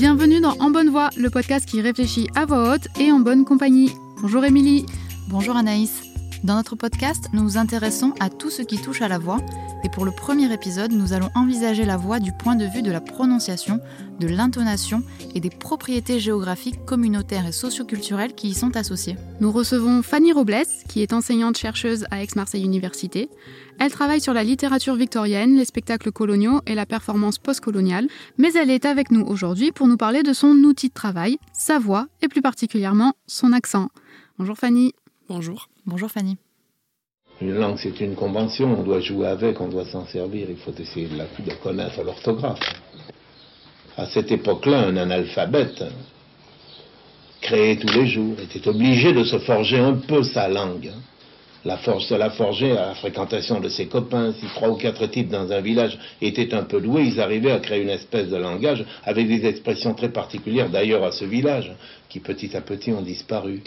Bienvenue dans En Bonne Voix, le podcast qui réfléchit à voix haute et en bonne compagnie. Bonjour Émilie. Bonjour Anaïs. Dans notre podcast, nous nous intéressons à tout ce qui touche à la voix et pour le premier épisode, nous allons envisager la voix du point de vue de la prononciation, de l'intonation et des propriétés géographiques, communautaires et socioculturelles qui y sont associées. Nous recevons Fanny Robles, qui est enseignante-chercheuse à Aix-Marseille Université. Elle travaille sur la littérature victorienne, les spectacles coloniaux et la performance postcoloniale, mais elle est avec nous aujourd'hui pour nous parler de son outil de travail, sa voix et plus particulièrement son accent. Bonjour Fanny. Bonjour. Bonjour Fanny. Une langue, c'est une convention, on doit jouer avec, on doit s'en servir, il faut essayer de, la, de connaître l'orthographe. À cette époque-là, un analphabète, créé tous les jours, était obligé de se forger un peu sa langue. La forge se la forger à la fréquentation de ses copains. Si trois ou quatre types dans un village étaient un peu doués, ils arrivaient à créer une espèce de langage avec des expressions très particulières d'ailleurs à ce village, qui petit à petit ont disparu.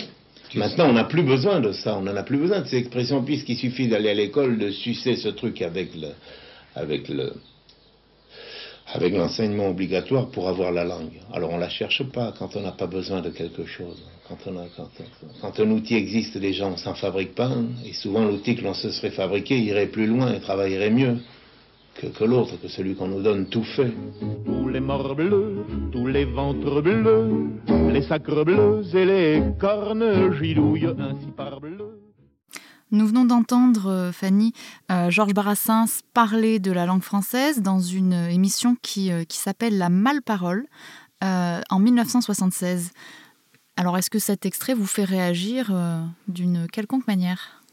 Maintenant, on n'a plus besoin de ça, on n'en a plus besoin de ces expressions, puisqu'il suffit d'aller à l'école, de sucer ce truc avec le, avec le, avec l'enseignement obligatoire pour avoir la langue. Alors on la cherche pas quand on n'a pas besoin de quelque chose. Quand un outil existe déjà, on s'en fabrique pas. hein. Et souvent l'outil que l'on se serait fabriqué irait plus loin et travaillerait mieux que, que l'autre, que celui qu'on nous donne tout fait. Tous les morts bleus, tous les ventres bleus, les sacres bleus et les cornes gidouillent ainsi par bleu. Nous venons d'entendre, euh, Fanny, euh, Georges Brassens parler de la langue française dans une émission qui, euh, qui s'appelle La Malparole euh, en 1976. Alors, est-ce que cet extrait vous fait réagir euh, d'une quelconque manière?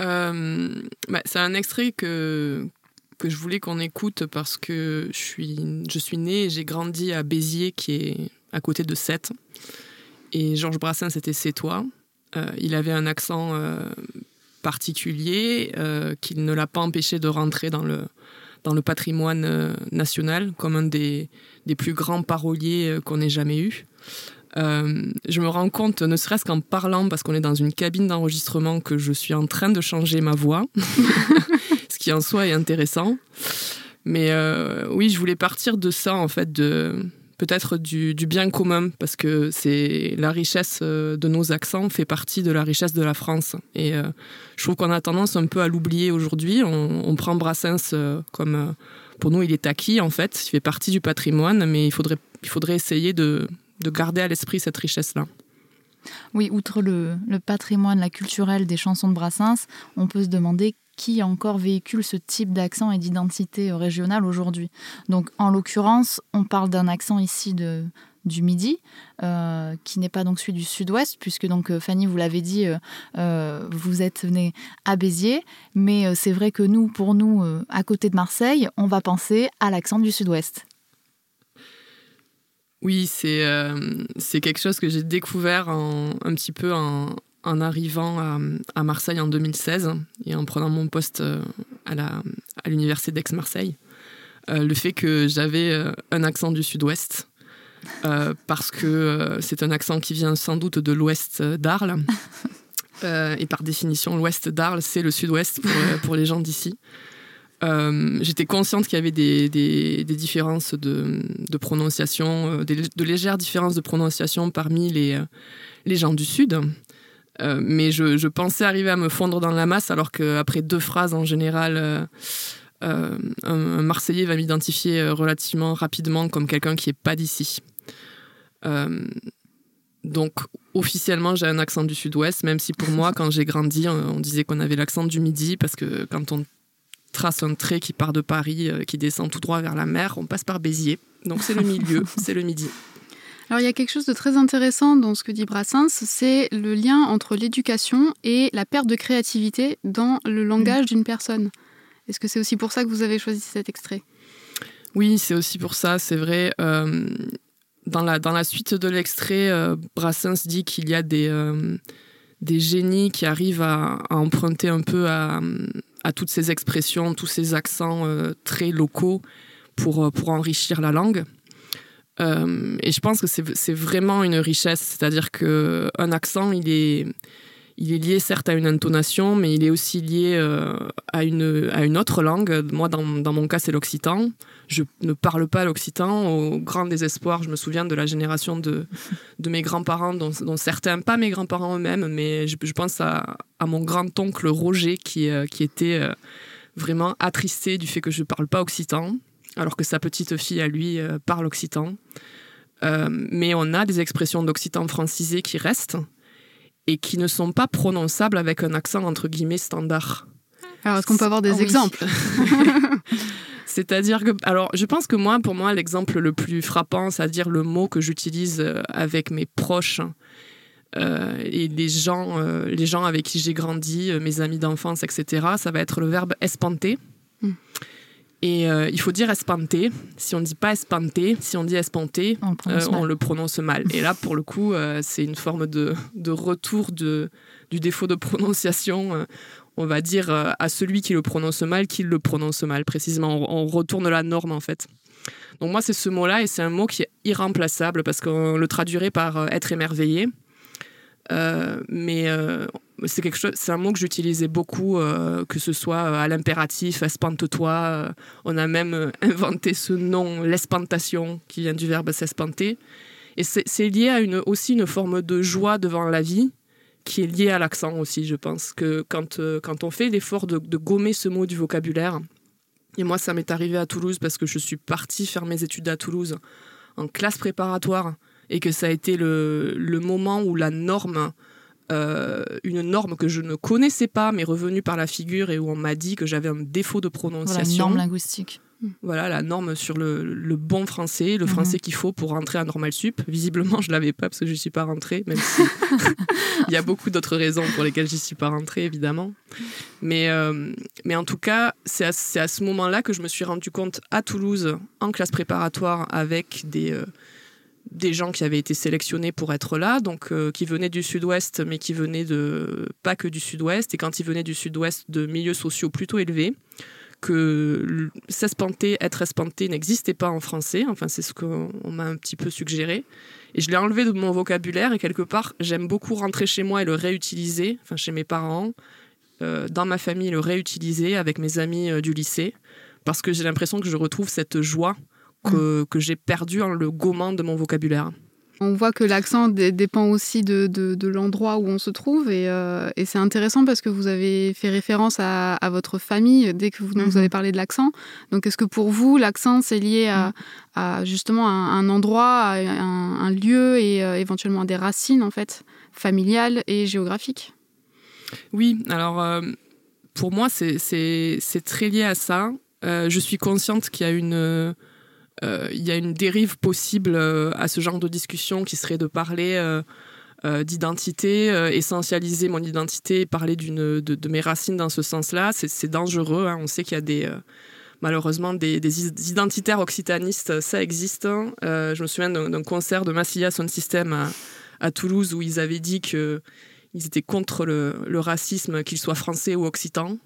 Euh, bah, c'est un extrait que, que je voulais qu'on écoute parce que je suis, je suis née et j'ai grandi à Béziers, qui est à côté de Sète. Et Georges Brassens était sétois. Euh, il avait un accent euh, particulier euh, qui ne l'a pas empêché de rentrer dans le, dans le patrimoine national comme un des, des plus grands paroliers qu'on ait jamais eu. Je me rends compte, ne serait-ce qu'en parlant, parce qu'on est dans une cabine d'enregistrement, que je suis en train de changer ma voix, qui en soi est intéressant. Mais euh, oui, je voulais partir de ça, en fait, de peut-être du, bien commun, parce que c'est la richesse euh, de nos accents fait partie de la richesse de la France. Et euh, je trouve qu'on a tendance un peu à l'oublier aujourd'hui. On, prend Brassens comme, pour nous, il est acquis, en fait, il fait partie du patrimoine, mais il faudrait, il faudrait essayer de, de garder à l'esprit cette richesse-là. Oui, outre le, le patrimoine, la culturelle des chansons de Brassens, on peut se demander qui encore véhicule ce type d'accent et d'identité euh, régionale aujourd'hui. Donc, en l'occurrence, on parle d'un accent ici de, du Midi, euh, qui n'est pas donc celui du Sud-Ouest, puisque donc euh, Fanny, vous l'avez dit, vous êtes né à Béziers, mais c'est vrai que nous, pour nous, à côté de Marseille, on va penser à l'accent du Sud-Ouest. Oui, c'est c'est quelque chose que j'ai découvert en, un petit peu en, en arrivant à, à Marseille en 2016 et en prenant mon poste euh, à la- à l'université d'Aix-Marseille. Euh, le fait que j'avais euh, un accent du sud-ouest, euh, parce que c'est un accent qui vient sans doute de l'ouest d'Arles. Euh, et par définition, l'ouest d'Arles, c'est le sud-ouest pour, pour les gens d'ici. Euh, J'étais consciente qu'il y avait des, des- des différences de, de prononciation, euh, des- de légères différences de prononciation parmi les, les gens du Sud. Euh, mais je, je pensais arriver à me fondre dans la masse, alors qu'après deux phrases en général, euh, euh, un, Marseillais va m'identifier relativement rapidement comme quelqu'un qui n'est pas d'ici. Donc, officiellement, j'ai un accent du sud-ouest, même si pour moi, quand j'ai grandi, on, on disait qu'on avait l'accent du midi, parce que quand on trace un trait qui part de Paris, qui descend tout droit vers la mer, on passe par Béziers. Donc, c'est le milieu, c'est le midi. Alors il y a quelque chose de très intéressant dans ce que dit Brassens, c'est le lien entre l'éducation et la perte de créativité dans le langage d'une personne. Est-ce que c'est aussi pour ça que vous avez choisi cet extrait? Oui, c'est aussi pour ça, c'est vrai. euh, dans, la, dans la suite de l'extrait, euh, Brassens dit qu'il y a des, euh, des génies qui arrivent à, à emprunter un peu à, à toutes ces expressions, tous ces accents très locaux pour, pour enrichir la langue. Et je pense que c'est vraiment une richesse, c'est-à-dire qu'un accent, il est, il est lié certes à une intonation, mais il est aussi lié euh, à, une, à une autre langue. Moi, dans, mon cas, c'est l'occitan. Je ne parle pas l'occitan au grand désespoir. Je me souviens de la génération de, de mes grands-parents, dont, certains, pas mes grands-parents eux-mêmes, mais je, pense à, à, mon grand-oncle Roger qui, euh, qui était euh, vraiment attristé du fait que je ne parle pas occitan, alors que sa petite fille, à lui, parle occitan. mais on a des expressions d'occitan francisé qui restent et qui ne sont pas prononçables avec un accent entre guillemets standard. Alors, est-ce qu'on peut avoir des exemples? C'est-à-dire que, alors, je pense que moi, pour moi, l'exemple le plus frappant, c'est-à-dire le mot que j'utilise euh, avec mes proches euh, et les gens, euh, les gens avec qui j'ai grandi, mes amis d'enfance, etc., ça va être le verbe espanter. Et euh, il faut dire espanté. Si on ne dit pas espanté, si on dit espanté, on, le prononce mal. Et là, pour le coup, euh, c'est une forme de, de retour de, du défaut de prononciation. Euh, on va dire à celui qui le prononce mal qu'il le prononce mal, précisément. On, retourne la norme, en fait. Donc moi, c'est ce mot-là, et c'est un mot qui est irremplaçable, parce qu'on le traduirait par être émerveillé. mais c'est quelque chose, c'est un mot que j'utilisais beaucoup, euh, que ce soit euh, à l'impératif, espante-toi. Euh, on a même inventé ce nom, l'espantation, qui vient du verbe s'espanter. Et c'est lié à une, aussi une forme de joie devant la vie, qui est liée à l'accent aussi, je pense. Que quand, quand on fait l'effort de, gommer ce mot du vocabulaire, et moi ça m'est arrivé à Toulouse parce que je suis partie faire mes études à Toulouse en classe préparatoire, et que ça a été le moment où la norme euh, une norme que je ne connaissais pas, mais revenue par la figure et où on m'a dit que j'avais un défaut de prononciation. Voilà, norme linguistique. Voilà, la norme sur le, bon français, le mhm. français qu'il faut pour rentrer à Normal Sup. Visiblement, je l'avais pas parce que je suis pas rentrée, même si il y a beaucoup d'autres raisons pour lesquelles je suis pas rentrée, évidemment. Mais, euh, mais en tout cas, c'est à, à, ce moment-là que je me suis rendu compte à Toulouse, en classe préparatoire, avec des, euh, des gens qui avaient été sélectionnés pour être là, donc euh, qui venaient du sud-ouest, mais qui venaient de pas que du sud-ouest, et quand ils venaient du sud-ouest, de milieux sociaux plutôt élevés, que s'espanter, être espanté n'existait pas en français, enfin c'est ce qu'on m'a un petit peu suggéré, et je l'ai enlevé de mon vocabulaire, et quelque part, j'aime beaucoup rentrer chez moi et le réutiliser, enfin chez mes parents, euh, dans ma famille, le réutiliser avec mes amis euh, du lycée, parce que j'ai l'impression que je retrouve cette joie que, que j'ai perdu en le gommant de mon vocabulaire. On voit que l'accent dépend aussi de, de, l'endroit où on se trouve et, euh, et c'est intéressant parce que vous avez fait référence à, à votre famille dès que vous, vous avez mhm. parlé de l'accent. Donc est-ce que pour vous, l'accent, c'est lié à, à, justement un, un endroit, à un, un, lieu et euh, éventuellement à des racines en fait, familiales et géographiques? Oui, alors euh, pour moi, c'est très lié à ça. je suis consciente qu'il y a une il y a une dérive possible euh, à ce genre de discussion qui serait de parler euh, d'identité, essentialiser mon identité, parler de, mes racines dans ce sens-là. C'est, dangereux. Hein. On sait qu'il y a des malheureusement des, identitaires occitanistes, ça existe. Hein. je me souviens d'un, concert de Massilia Sound System à, Toulouse où ils avaient dit qu'ils étaient contre le, le racisme, qu'il soit français ou occitan.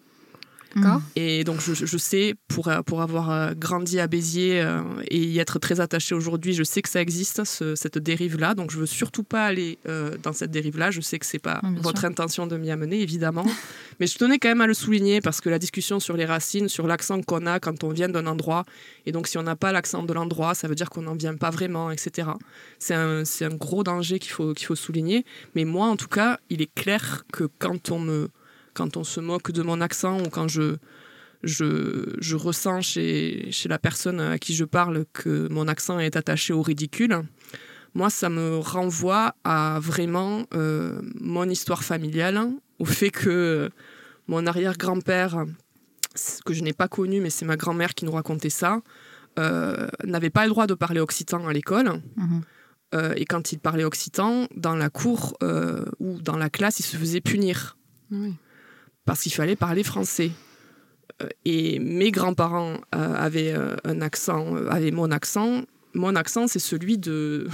Mm. Et donc, je, sais, pour, pour avoir euh, grandi à Béziers euh, et y être très attaché aujourd'hui, je sais que ça existe, cette dérive-là. Donc, je veux surtout pas aller euh, dans cette dérive-là. Je sais que c'est pas votre intention de m'y amener, évidemment. Mais je tenais quand même à le souligner parce que la discussion sur les racines, sur l'accent qu'on a quand on vient d'un endroit, et donc si on n'a pas l'accent de l'endroit, ça veut dire qu'on n'en vient pas vraiment, etc. C'est un, un, gros danger qu'il faut, qu'il faut souligner. Mais moi, en tout cas, il est clair que quand on me quand on se moque de mon accent ou quand je, je, je, ressens chez, chez la personne à qui je parle que mon accent est attaché au ridicule, moi, ça me renvoie à vraiment euh, mon histoire familiale, au fait que mon arrière-grand-père, que je n'ai pas connu, mais c'est ma grand-mère qui nous racontait ça, euh, n'avait pas le droit de parler occitan à l'école. Mhm. Euh, et quand il parlait occitan, dans la cour ou dans la classe, il se faisait punir. Oui parce qu'il fallait parler français. Euh, et mes grands-parents euh, avaient euh, un accent, avaient mon accent. Mon accent, c'est celui de,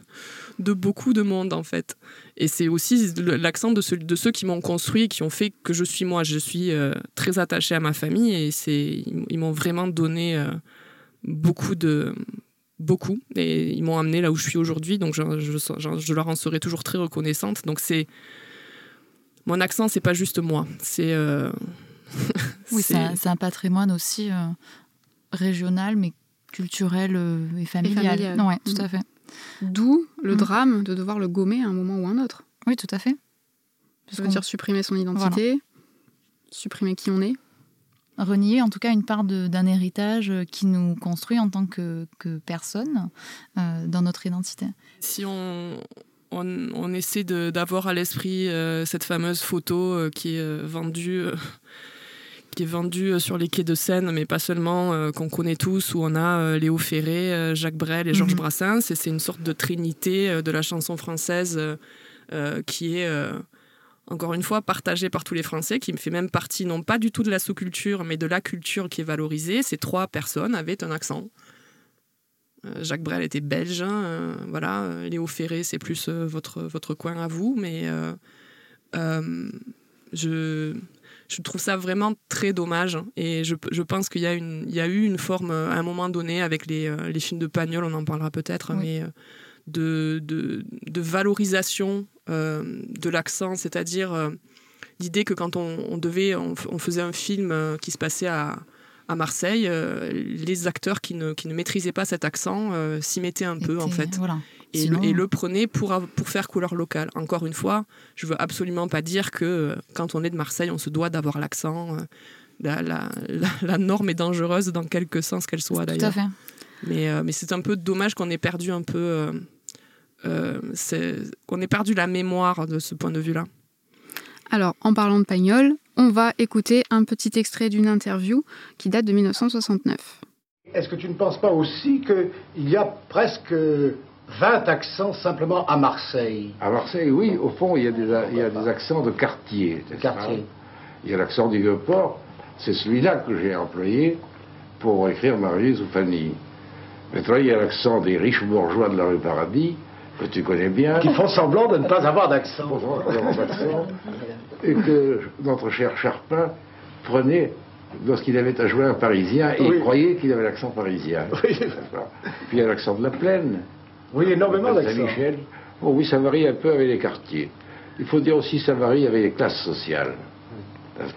de beaucoup de monde, en fait. Et c'est aussi l'accent de, de, ceux qui m'ont construit, qui ont fait que je suis moi. Je suis très attachée à ma famille et ils m'ont vraiment donné beaucoup de beaucoup et ils m'ont amené là où je suis aujourd'hui, donc je, je, leur en serai toujours très reconnaissante. Donc c'est mon accent, c'est pas juste moi, c'est oui, c'est un, patrimoine aussi régional, mais culturel et familial. Et Ouais, tout à fait. D'où le mm. drame de devoir le gommer à un moment ou un autre. Oui, tout à fait. Ça veut dire supprimer son identité, supprimer qui on est. Renier en tout cas une part d'un héritage qui nous construit en tant que, que personne euh, dans notre identité. Si on, on, essaie d'avoir à l'esprit euh, cette fameuse photo euh, qui est vendue qui est vendu sur les quais de Seine, mais pas seulement, qu'on connaît tous, où on a Léo Ferré, Jacques Brel et Georges mhm. Brassens. Et c'est une sorte de trinité de la chanson française qui est encore une fois, partagé par tous les Français, qui me fait même partie, non pas du tout de la sous-culture, mais de la culture qui est valorisée. Ces trois personnes avaient un accent. Euh, Jacques Brel était belge, hein, euh, voilà. Euh, Léo Ferré, c'est plus votre, votre coin à vous, mais je, je trouve ça vraiment très dommage. Et je, je pense qu'il y, a une, y a eu une forme, à un moment donné, avec les, les films de Pagnol, on en parlera peut-être, mais de, de, de, valorisation euh, de l'accent, c'est-à-dire euh, l'idée que quand on, devait, on, faisait un film qui se passait à, à Marseille, les acteurs qui ne, qui ne, maîtrisaient pas cet accent s'y mettaient un peu en fait. Et, le, prenaient pour, pour faire couleur locale. Encore une fois, je veux absolument pas dire que quand on est de Marseille, on se doit d'avoir l'accent. La, la, la, norme est dangereuse dans quelque sens qu'elle soit d'ailleurs. Mais, mais c'est un peu dommage qu'on ait perdu un peu euh, qu'on ait perdu la mémoire de ce point de vue-là. Alors, en parlant de Pagnol, on va écouter un petit extrait d'une interview qui date de 1969. Est-ce que tu ne penses pas aussi qu'il y a presque 20 accents simplement à Marseille? À Marseille, oui. Au fond, il y a des, il y a des accents de quartier. quartier. Il y a l'accent du Vieux-Port. C'est celui-là que j'ai employé pour écrire Marie ou Fanny. Maintenant, il y a l'accent des riches bourgeois de la rue Paradis que tu connais bien. Qui font semblant de ne pas avoir d'accent. et que notre cher Charpin prenait lorsqu'il avait à jouer un Parisien et il croyait qu'il avait l'accent parisien. Oui. Puis il y a l'accent de la plaine. Oui, énormément d'accent. Michel. Oui, ça varie un peu avec les quartiers. Il faut dire aussi que ça varie avec les classes sociales.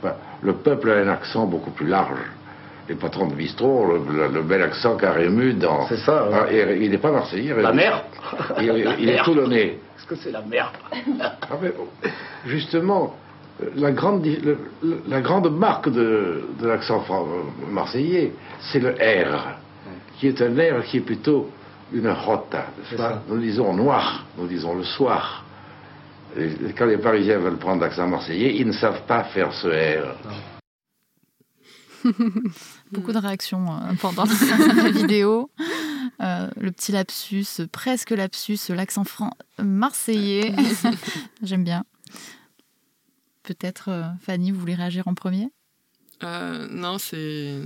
Pas? Le peuple a un accent beaucoup plus large les patrons de bistrot, le, bel accent qu'a Rému dans. C'est ça. Ah, il n'est pas marseillais. La mer Il, est toulonnais. Est-ce que c'est la mer ah, Justement, la grande, la grande marque de, l'accent marseillais, c'est le R, qui est un R qui est plutôt une rota. Nous disons noir, nous disons le soir. quand les Parisiens veulent prendre l'accent marseillais, ils ne savent pas faire ce R. Beaucoup de réactions euh, pendant la vidéo. Euh, le petit lapsus, presque lapsus, l'accent franc marseillais. J'aime bien. Peut-être, euh, Fanny, vous voulez réagir en premier? Non, c'est.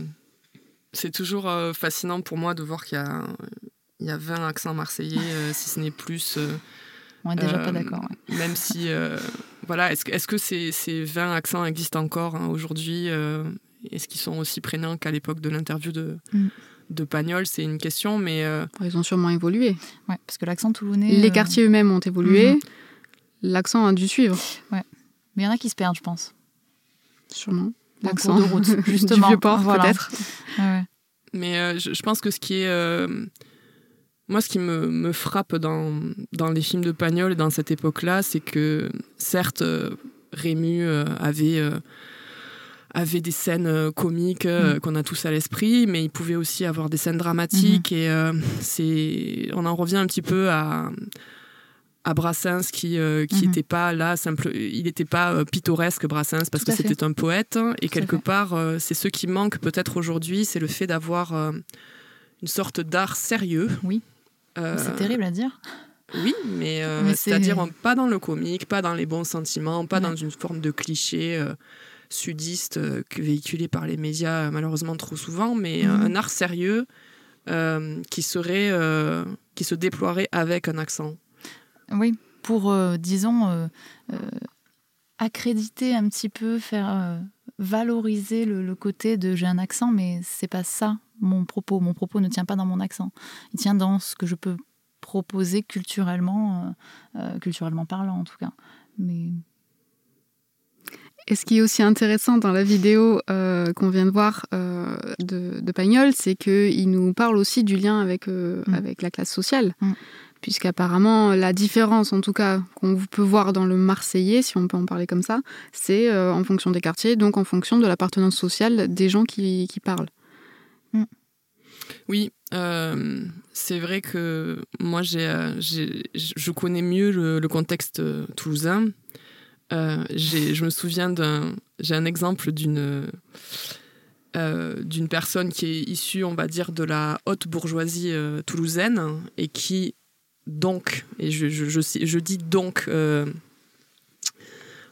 C'est toujours fascinant pour moi de voir qu'il y a, il y a 20 accents marseillais, si ce n'est plus. On n'est déjà pas d'accord. Même si. voilà, est-ce, est que ces, ces, 20 accents existent encore hein, aujourd'hui est-ce qu'ils sont aussi prégnants qu'à l'époque de l'interview de, mm. de Pagnol C'est une question, mais... Euh, ils ont sûrement évolué. Ouais, parce que l'accent toulonnais... Les euh, quartiers eux-mêmes ont évolué. Mhm. L'accent a dû suivre. Ouais. Mais il y en a qui se perdent, je pense. Sûrement. L'accent de route, justement. du vieux port, peut-être. Ouais. Mais euh, je, pense que ce qui est... Moi, ce qui me, me, frappe dans, dans les films de Pagnol et dans cette époque-là, c'est que, certes, Rému avait avait des scènes euh, comiques euh, mm. qu'on a tous à l'esprit, mais il pouvait aussi avoir des scènes dramatiques. Mm-hmm. Et euh, c'est, on en revient un petit peu à, à Brassens qui qui n'était mm-hmm. pas là simple il n'était pas pittoresque Brassens parce que c'était un poète et quelque part c'est ce qui manque peut-être aujourd'hui c'est le fait d'avoir une sorte d'art sérieux oui c'est terrible à dire oui mais, c'est-à-dire pas dans le comique pas dans les bons sentiments pas dans une forme de cliché sudiste euh, véhiculé par les médias malheureusement trop souvent, mais mhm. un art sérieux euh, qui serait euh, qui se déploierait avec un accent. Oui, pour disons accréditer un petit peu, faire euh, valoriser le, côté de j'ai un accent, mais c'est pas ça mon propos. Mon propos ne tient pas dans mon accent. Il tient dans ce que je peux proposer culturellement, euh, euh, culturellement parlant en tout cas. Mais et ce qui est aussi intéressant dans la vidéo qu'on vient de voir de, de Pagnol, c'est qu'il nous parle aussi du lien avec, mm. avec la classe sociale. Mm puisqu'apparemment la différence, en tout cas, qu'on peut voir dans le Marseillais, si on peut en parler comme ça, c'est euh, en fonction des quartiers, donc en fonction de l'appartenance sociale des gens qui, parlent. Mm. Oui, euh, c'est vrai que moi, euh, je connais mieux le, contexte toulousain. Je me souviens d'un, j'ai un exemple d'une d'une personne qui est issue, on va dire, de la haute bourgeoisie toulousaine et qui donc, et je, dis donc euh,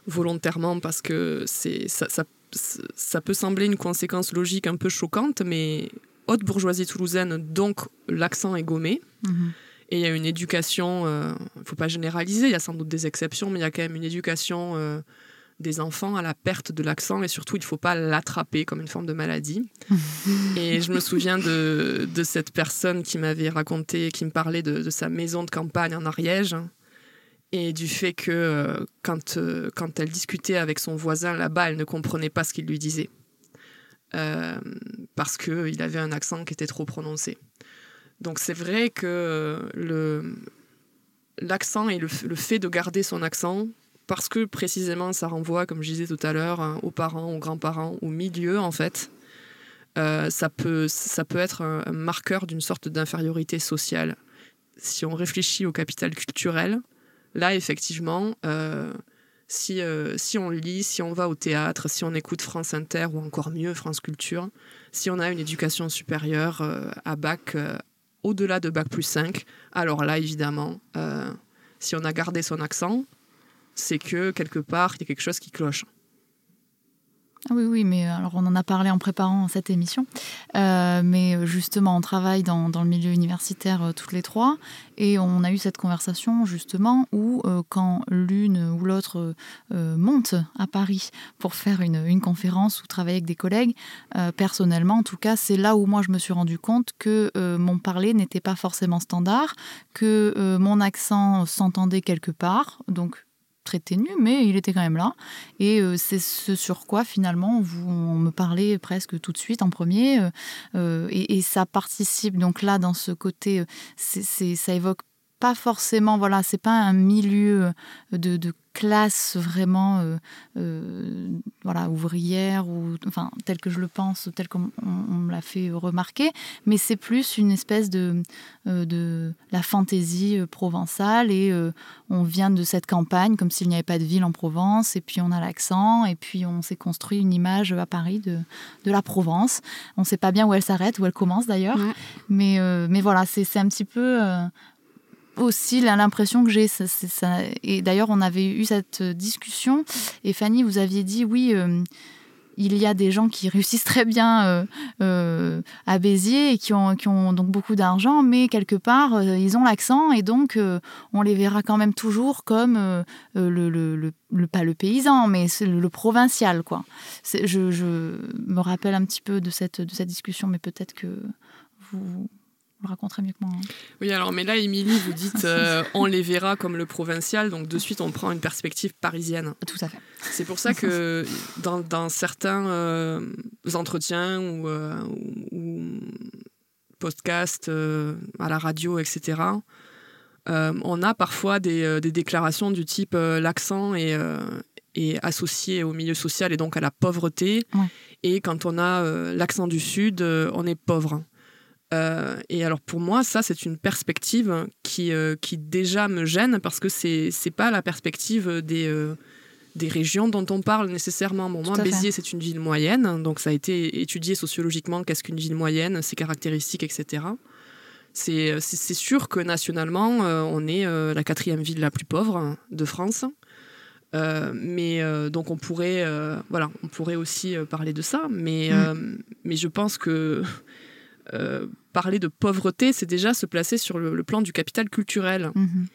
volontairement parce que ça, ça, peut sembler une conséquence logique un peu choquante, mais haute bourgeoisie toulousaine, donc l'accent est gommé. Mhm. Et il y a une éducation, il euh, ne faut pas généraliser, il y a sans doute des exceptions, mais il y a quand même une éducation euh, des enfants à la perte de l'accent et surtout il ne faut pas l'attraper comme une forme de maladie. et je me souviens de, de cette personne qui m'avait raconté, qui me parlait de, sa maison de campagne en Ariège et du fait que euh, quand, quand elle discutait avec son voisin là-bas, elle ne comprenait pas ce qu'il lui disait parce qu'il avait un accent qui était trop prononcé. Donc c'est vrai que le l'accent et le, fait de garder son accent parce que précisément ça renvoie, comme je disais tout à l'heure, hein, aux parents, aux grands-parents, au milieu en fait. Euh, ça, peut, être un, marqueur d'une sorte d'infériorité sociale. Si on réfléchit au capital culturel, là effectivement, euh, si, euh, si on lit, si on va au théâtre, si on écoute France Inter ou encore mieux France Culture, si on a une éducation supérieure à bac, au-delà de bac plus 5, alors là évidemment, si on a gardé son accent, c'est que quelque part, il y a quelque chose qui cloche. Ah oui, oui, mais alors on en a parlé en préparant cette émission. Euh, mais justement, on travaille dans, le milieu universitaire euh, toutes les trois et on a eu cette conversation justement où euh, quand l'une ou l'autre monte à Paris pour faire une, conférence ou travailler avec des collègues, personnellement en tout cas, c'est là où moi je me suis rendu compte que mon parler n'était pas forcément standard, que mon accent s'entendait quelque part, donc très ténu, mais il était quand même là. Et euh, c'est ce sur quoi finalement vous, on me parlait presque tout de suite en premier. Euh, euh, et, ça participe donc là dans ce côté, c'est, ça évoque pas forcément, voilà, c'est pas un milieu de, de classe vraiment euh, euh, voilà ouvrière ou enfin tel que je le pense tel qu'on me l'a fait remarquer. Mais c'est plus une espèce de euh, de la fantaisie provençale et on vient de cette campagne comme s'il n'y avait pas de ville en Provence et puis on a l'accent et puis on s'est construit une image à Paris de, de la Provence. On ne sait pas bien où elle s'arrête où elle commence d'ailleurs. Mais mais voilà c'est un petit peu aussi l'impression que j'ai. Et d'ailleurs, on avait eu cette discussion. Et Fanny, vous aviez dit oui. Euh, il y a des gens qui réussissent très bien euh, euh, à Béziers et qui ont, qui ont donc beaucoup d'argent, mais quelque part, ils ont l'accent et donc on les verra quand même toujours comme le, le, pas le paysan, mais le provincial. Quoi. Je, je, me rappelle un petit peu de cette, de cette discussion, mais peut-être que vous, raconterait mieux que moi. Hein. Oui, alors, mais là, Émilie, vous dites euh, on les verra comme le provincial, donc de suite, on prend une perspective parisienne. Tout à fait. C'est pour ça que dans, dans certains euh, entretiens ou, euh, ou podcasts à la radio, etc., on a parfois des, des, déclarations du type l'accent est, est, associé au milieu social et donc à la pauvreté. Et quand on a l'accent du Sud, on est pauvre. Euh, et alors pour moi, ça, c'est une perspective qui, euh, qui déjà me gêne parce que c'est n'est pas la perspective des, euh, des régions dont on parle nécessairement. Bon, moi, Béziers, c'est une ville moyenne, donc ça a été étudié sociologiquement, qu'est-ce qu'une ville moyenne, ses caractéristiques, etc. C'est sûr que nationalement, on est la quatrième ville la plus pauvre de France. mais donc on pourrait, voilà, on pourrait aussi parler de ça, mais, mm. mais je pense que euh, parler de pauvreté, c'est déjà se placer sur le, plan du capital culturel. Mhm.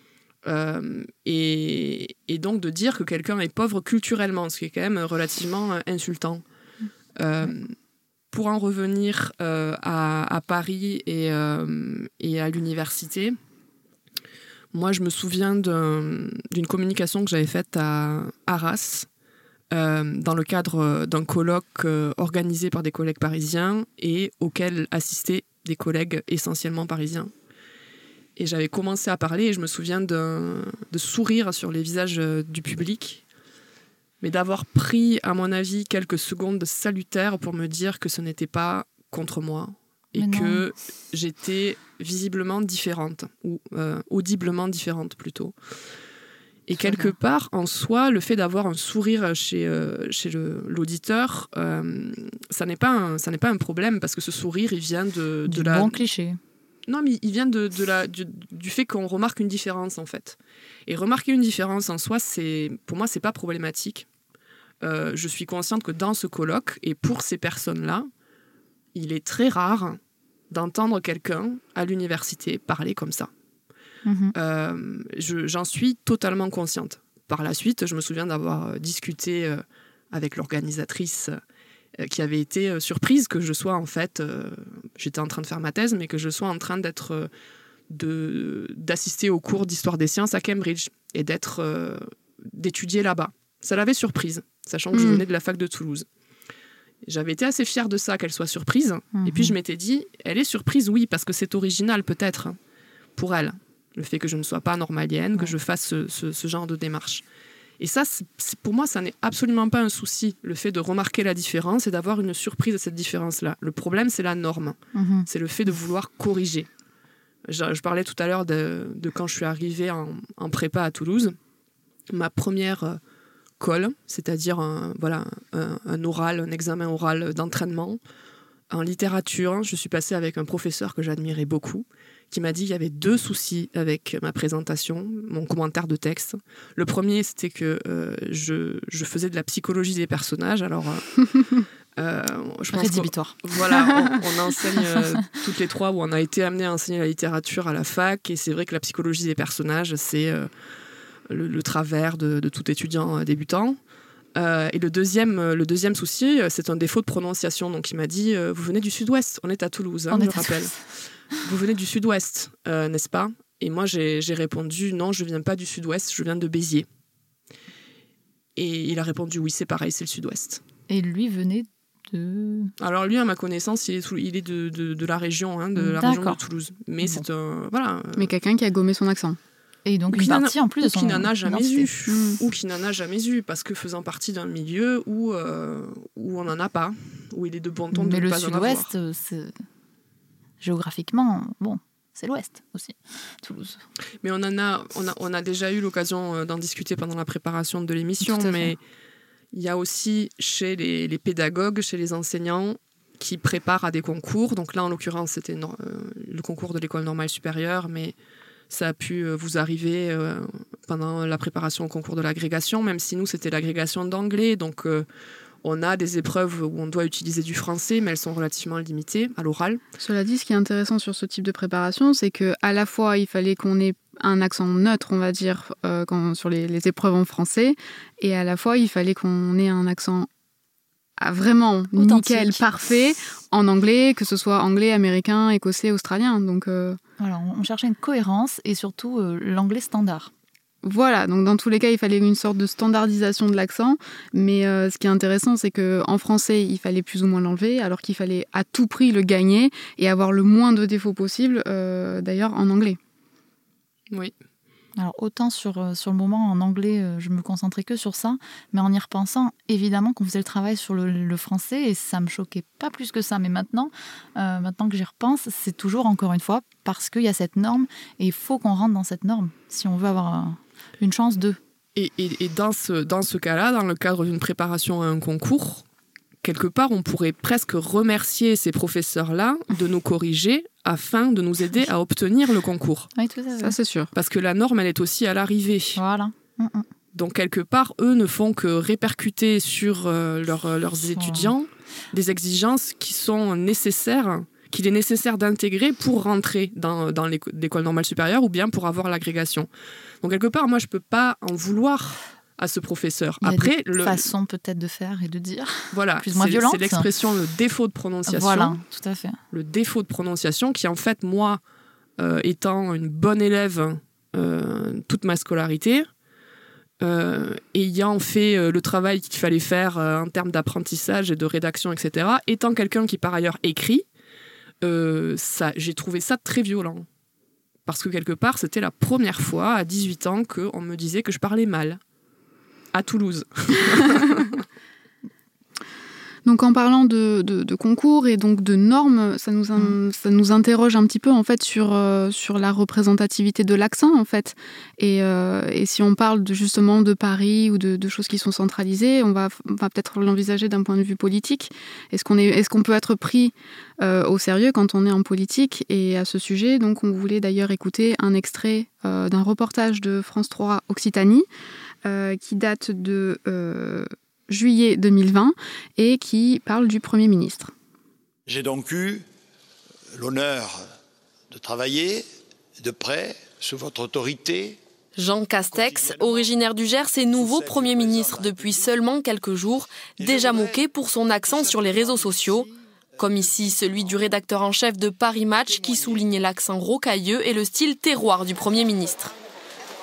Euh, et, et donc de dire que quelqu'un est pauvre culturellement, ce qui est quand même relativement euh, insultant. Pour en revenir à, à, Paris et, et à l'université, moi je me souviens d'une communication que j'avais faite à Arras dans le cadre d'un colloque euh, organisé par des collègues parisiens et auquel assistaient des collègues essentiellement parisiens. Et j'avais commencé à parler et je me souviens de, sourire sur les visages euh, du public, mais d'avoir pris, à mon avis, quelques secondes salutaires pour me dire que ce n'était pas contre moi et que j'étais visiblement différente, ou euh, audiblement différente plutôt. Et Très quelque bien. part, en soi, le fait d'avoir un sourire chez, euh, chez l'auditeur, euh, ça n'est pas, un, ça pas un problème parce que ce sourire, il vient de, du de la. bon cliché. Non, mais il vient de, de la, du, du fait qu'on remarque une différence, en fait. Et remarquer une différence en soi, c'est pour moi, c'est pas problématique. Euh, je suis consciente que dans ce colloque, et pour ces personnes-là, il est très rare d'entendre quelqu'un à l'université parler comme ça. Mhm. Euh, je- J'en suis totalement consciente. Par la suite, je me souviens d'avoir euh, discuté euh, avec l'organisatrice qui avait été surprise que je sois en fait, j'étais en train de faire ma thèse, mais que je sois en train d'être, d'assister au cours d'histoire des sciences à Cambridge et d'être, euh, d'étudier là-bas. Ça l'avait surprise, sachant que je Mm. venais de la fac de Toulouse. J'avais été assez fière de ça, qu'elle soit surprise. Et puis Mhm. je m'étais dit, elle est surprise, oui, parce que c'est original peut-être hein, pour elle. Le fait que je ne sois pas normalienne, que je fasse ce, ce- ce genre de démarche. Et ça, pour moi, ça n'est absolument pas un souci, le fait de remarquer la différence et d'avoir une surprise à cette différence-là. Le problème, c'est la norme. Mhm. C'est le fait de vouloir corriger. Je, je parlais tout à l'heure de, de quand je suis arrivée en, en prépa à Toulouse. Ma première euh, colle, c'est-à-dire un, voilà, un, un oral, un examen oral d'entraînement. En littérature, je suis passée avec un professeur que j'admirais beaucoup, qui m'a dit qu'il y avait deux soucis avec ma présentation, mon commentaire de texte. Le premier, c'était que euh, je, je faisais de la psychologie des personnages. Alors, euh, euh, je pense Rédhibitoire. voilà, on, on enseigne euh, toutes les trois où on a été amené à enseigner la littérature à la fac et c'est vrai que la psychologie des personnages, c'est le, le travers de, de tout étudiant débutant. Euh, et le deuxième, euh, le deuxième souci, euh, c'est un défaut de prononciation. Donc il m'a dit, euh, vous venez du sud-ouest, on est à Toulouse, hein, On je est à rappelle. Toulouse. Vous venez du sud-ouest, euh, n'est-ce pas? Et moi j'ai répondu, non, je viens pas du sud-ouest, je viens de Béziers. Et il a répondu, oui, c'est pareil, c'est le sud-ouest. Et lui venait de. Alors lui, à ma connaissance, il est, il est de, de, de la région, hein, de la région de. Toulouse. Mais Bon. c'est un voilà, Mais quelqu'un qui a gommé son accent. Et donc une partie en plus de son. qui n'en a jamais identité. eu, Mm. ou qui n'en a jamais eu, parce que faisant partie d'un milieu où euh, où on n'en a pas, où il est de bon ton de Mais ne le pas en avoir. sud-ouest, euh, géographiquement, bon, c'est l'ouest aussi, Toulouse. Mais on en a, on a, on a déjà eu l'occasion euh, d'en discuter pendant la préparation de l'émission, mais il y a aussi chez les, les pédagogues, chez les enseignants qui préparent à des concours. Donc là, en l'occurrence, c'était euh, le concours de l'école normale supérieure, mais ça a pu euh, vous arriver euh, pendant la préparation au concours de l'agrégation, même si nous, c'était l'agrégation d'anglais. Donc euh, on a des épreuves où on doit utiliser du français, mais elles sont relativement limitées à l'oral. Cela dit, ce qui est intéressant sur ce type de préparation, c'est que à la fois il fallait qu'on ait un accent neutre, on va dire, sur les épreuves en français, et à la fois il fallait qu'on ait un accent ah, vraiment nickel, parfait, en anglais, que ce soit anglais, américain, écossais, australien. Donc euh, Voilà, on on cherchait une cohérence et surtout euh, l'anglais standard. Voilà, donc dans tous les cas, il fallait une sorte de standardisation de l'accent. Mais euh, ce qui est intéressant, c'est que en français, il fallait plus ou moins l'enlever, alors qu'il fallait à tout prix le gagner et avoir le moins de défauts possible, euh, d'ailleurs en anglais. Oui. Alors autant sur, euh, sur le moment en anglais, euh, je me concentrais que sur ça, mais en y repensant, évidemment qu'on faisait le travail sur le, français et ça me choquait pas plus que ça. Mais maintenant, euh, maintenant que j'y repense, c'est toujours encore une fois parce qu'il y a cette norme et il faut qu'on rentre dans cette norme si on veut avoir une chance de. Et, et- et dans ce, dans ce cas-là, dans le cadre d'une préparation à un concours, quelque part, on pourrait presque remercier ces professeurs-là de nous corriger afin de nous aider à obtenir le concours. Oui, tout à fait. Ça, c'est sûr. Parce que la norme, elle est aussi à l'arrivée. Voilà. Mm, mm. Donc, quelque part, eux ne font que répercuter sur euh, leurs- leurs étudiants des exigences qui sont nécessaires, qu'il est nécessaire d'intégrer pour rentrer dans, dans l'école normale supérieure ou bien pour avoir l'agrégation. Donc quelque part, moi, je peux pas en vouloir à ce professeur. Après, le façon peut-être de faire et de dire. Voilà, plus moins C'est l'expression le défaut de prononciation. Voilà, tout à fait. Le défaut de prononciation qui en fait moi, euh, étant une bonne élève euh, toute ma scolarité, euh, ayant fait le travail qu'il fallait faire en termes d'apprentissage et de rédaction, etc., étant quelqu'un qui par ailleurs écrit, ça, j'ai trouvé ça très violent. Parce que quelque part, c'était la première fois à 18 ans qu'on me disait que je parlais mal à Toulouse. Donc en parlant de, concours et donc de normes, ça nous, mm. ça nous interroge un petit peu en fait sur, euh, sur la représentativité de l'accent en fait. Et, euh, et, si on parle de, justement de Paris ou de, choses qui sont centralisées, on va, va peut-être l'envisager d'un point de vue politique. Est-ce qu'on est, est qu'on peut être pris euh, au sérieux quand on est en politique? Et à ce sujet, donc on voulait d'ailleurs écouter un extrait d'un reportage de France 3 Occitanie. Qui date de juillet 2020 et qui parle du Premier ministre. J'ai donc eu l'honneur de travailler de près sous votre autorité. Jean Castex, originaire du Gers et nouveau Premier ministre depuis seulement quelques jours, déjà moqué pour son accent sur les réseaux sociaux, comme ici celui du rédacteur en chef de Paris Match qui souligne l'accent rocailleux et le style terroir du Premier ministre.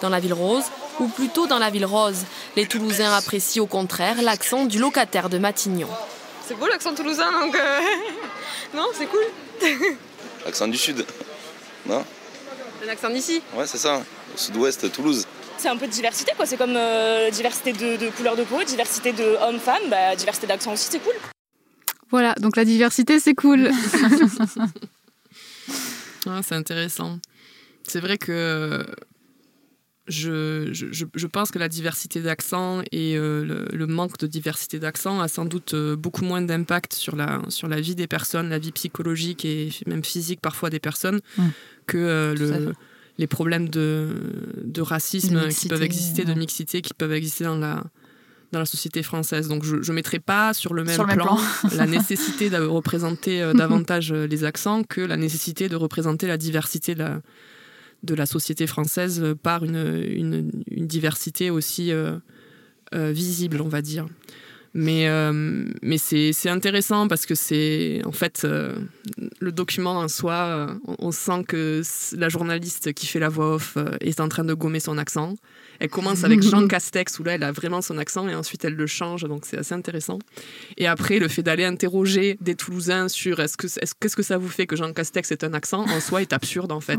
Dans la ville rose, ou plutôt dans la ville rose. Les Toulousains apprécient au contraire l'accent du locataire de Matignon. C'est beau l'accent toulousain, donc euh, non, c'est cool. L'accent du sud, non? L'accent d'ici Ouais, c'est ça, sud-ouest, Toulouse. C'est un peu de diversité, quoi. C'est comme euh, diversité de, couleurs de peau, diversité de hommes-femmes, bah, diversité d'accent aussi, c'est cool. Voilà, donc la diversité, c'est cool. ah, c'est intéressant. C'est vrai que je, je, je, pense que la diversité d'accent et euh, le, manque de diversité d'accent a sans doute euh, beaucoup moins d'impact sur la, sur la vie des personnes, la vie psychologique et même physique parfois des personnes, mmh. que euh, le, les problèmes de, de racisme qui peuvent exister, de mixité qui peuvent exister dans la, dans la société française. Donc je ne mettrai pas sur le même, plan, la nécessité de représenter davantage les accents que la nécessité de représenter la diversité de la de la société française par une, diversité aussi euh, euh, visible, on va dire. Mais, euh, mais c'est intéressant parce que c'est en fait le document en soi, on, sent que la journaliste qui fait la voix off est en train de gommer son accent. Elle commence avec Jean Castex où là elle a vraiment son accent et ensuite elle le change donc c'est assez intéressant. Et après le fait d'aller interroger des Toulousains sur est-ce que qu'est-ce que ça vous fait que Jean Castex est un accent en soi est absurde en fait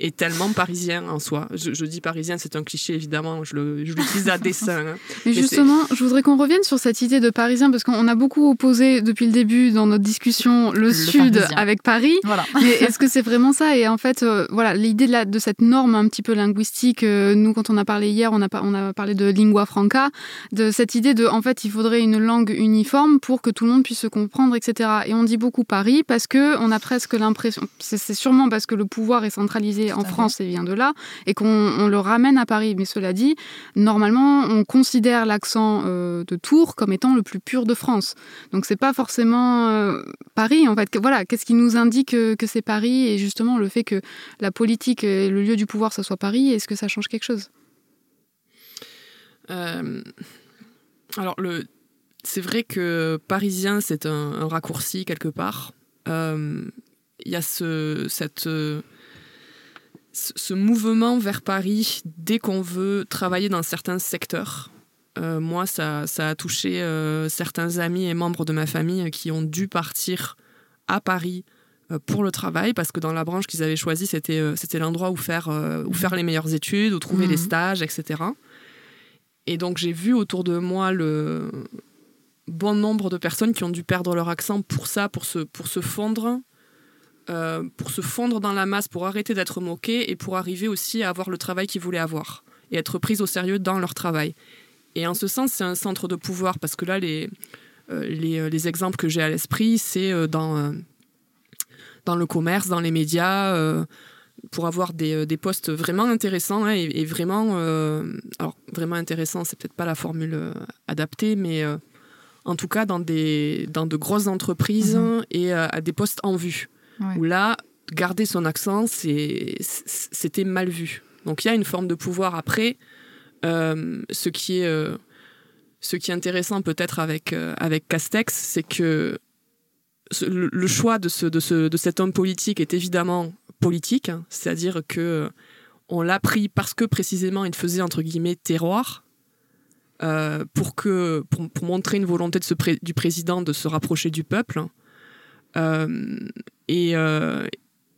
est tellement parisien en soi. Je, dis parisien, c'est un cliché évidemment, je l'utilise à dessein. Hein. Mais, justement, je voudrais qu'on revienne sur cette idée de parisien parce qu'on a beaucoup opposé depuis le début dans notre discussion le, sud avec Paris. Voilà. Mais est-ce que c'est vraiment ça? Et en fait, euh, voilà, l'idée de, de, cette norme un petit peu linguistique, euh, nous quand on a parlé hier, on a, on a parlé de lingua franca, de cette idée de, en fait, il faudrait une langue uniforme pour que tout le monde puisse se comprendre, etc. Et on dit beaucoup Paris parce que on a presque l'impression, c'est sûrement parce que le pouvoir est centralisé en France et vient de là, et qu'on le ramène à Paris. Mais cela dit, normalement, on considère l'accent euh, de Tours comme étant le plus pur de France. Donc c'est pas forcément euh, Paris, en fait. Voilà, qu'est-ce qui nous indique que, c'est Paris Et justement, le fait que la politique et le lieu du pouvoir, ça soit Paris, est-ce que ça change quelque chose? Euh, Alors, le... c'est vrai que parisien, c'est un, raccourci quelque part. Il y a ce, cette ce mouvement vers Paris, dès qu'on veut travailler dans certains secteurs, euh, moi, ça, a touché euh, certains amis et membres de ma famille qui ont dû partir à Paris euh, pour le travail, parce que dans la branche qu'ils avaient choisie, c'était, c'était l'endroit où faire, où faire les meilleures études, où trouver les mmh. stages, etc. Et donc j'ai vu autour de moi le bon nombre de personnes qui ont dû perdre leur accent pour ça, pour se, pour se fondre euh, pour se fondre dans la masse, pour arrêter d'être moqués et pour arriver aussi à avoir le travail qu'ils voulaient avoir et être pris au sérieux dans leur travail. Et en ce sens, c'est un centre de pouvoir parce que là, les, euh, euh, les, exemples que j'ai à l'esprit, c'est dans, dans le commerce, dans les médias, pour avoir des, des, postes vraiment intéressants hein, et, vraiment, alors vraiment intéressant, c'est peut-être pas la formule adaptée, mais en tout cas dans, des, dans de grosses entreprises mmh et à des postes en vue. Où là, garder son accent, c'était mal vu. Donc il y a une forme de pouvoir après. Euh, ce, qui est, euh, ce qui est intéressant peut-être avec, euh, avec Castex, c'est que le, choix de, ce, de, ce, de cet homme politique est évidemment politique, hein. c'est-à-dire que on l'a pris parce que précisément il faisait entre guillemets terroir. pour, que, pour, montrer une volonté de du président de se rapprocher du peuple. Et,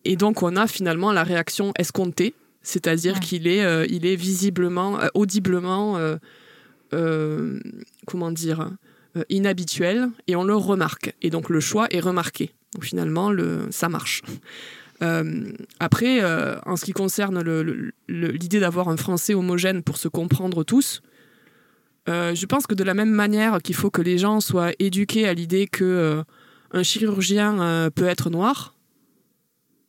et donc on a finalement la réaction escomptée, c'est-à-dire qu'il est, euh, il est visiblement, euh, audiblement, euh, comment dire, inhabituel, et on le remarque. Et donc le choix est remarqué. Donc finalement, le, ça marche. après, en ce qui concerne l'idée d'avoir un français homogène pour se comprendre tous, je pense que de la même manière qu'il faut que les gens soient éduqués à l'idée que un chirurgien peut être noir,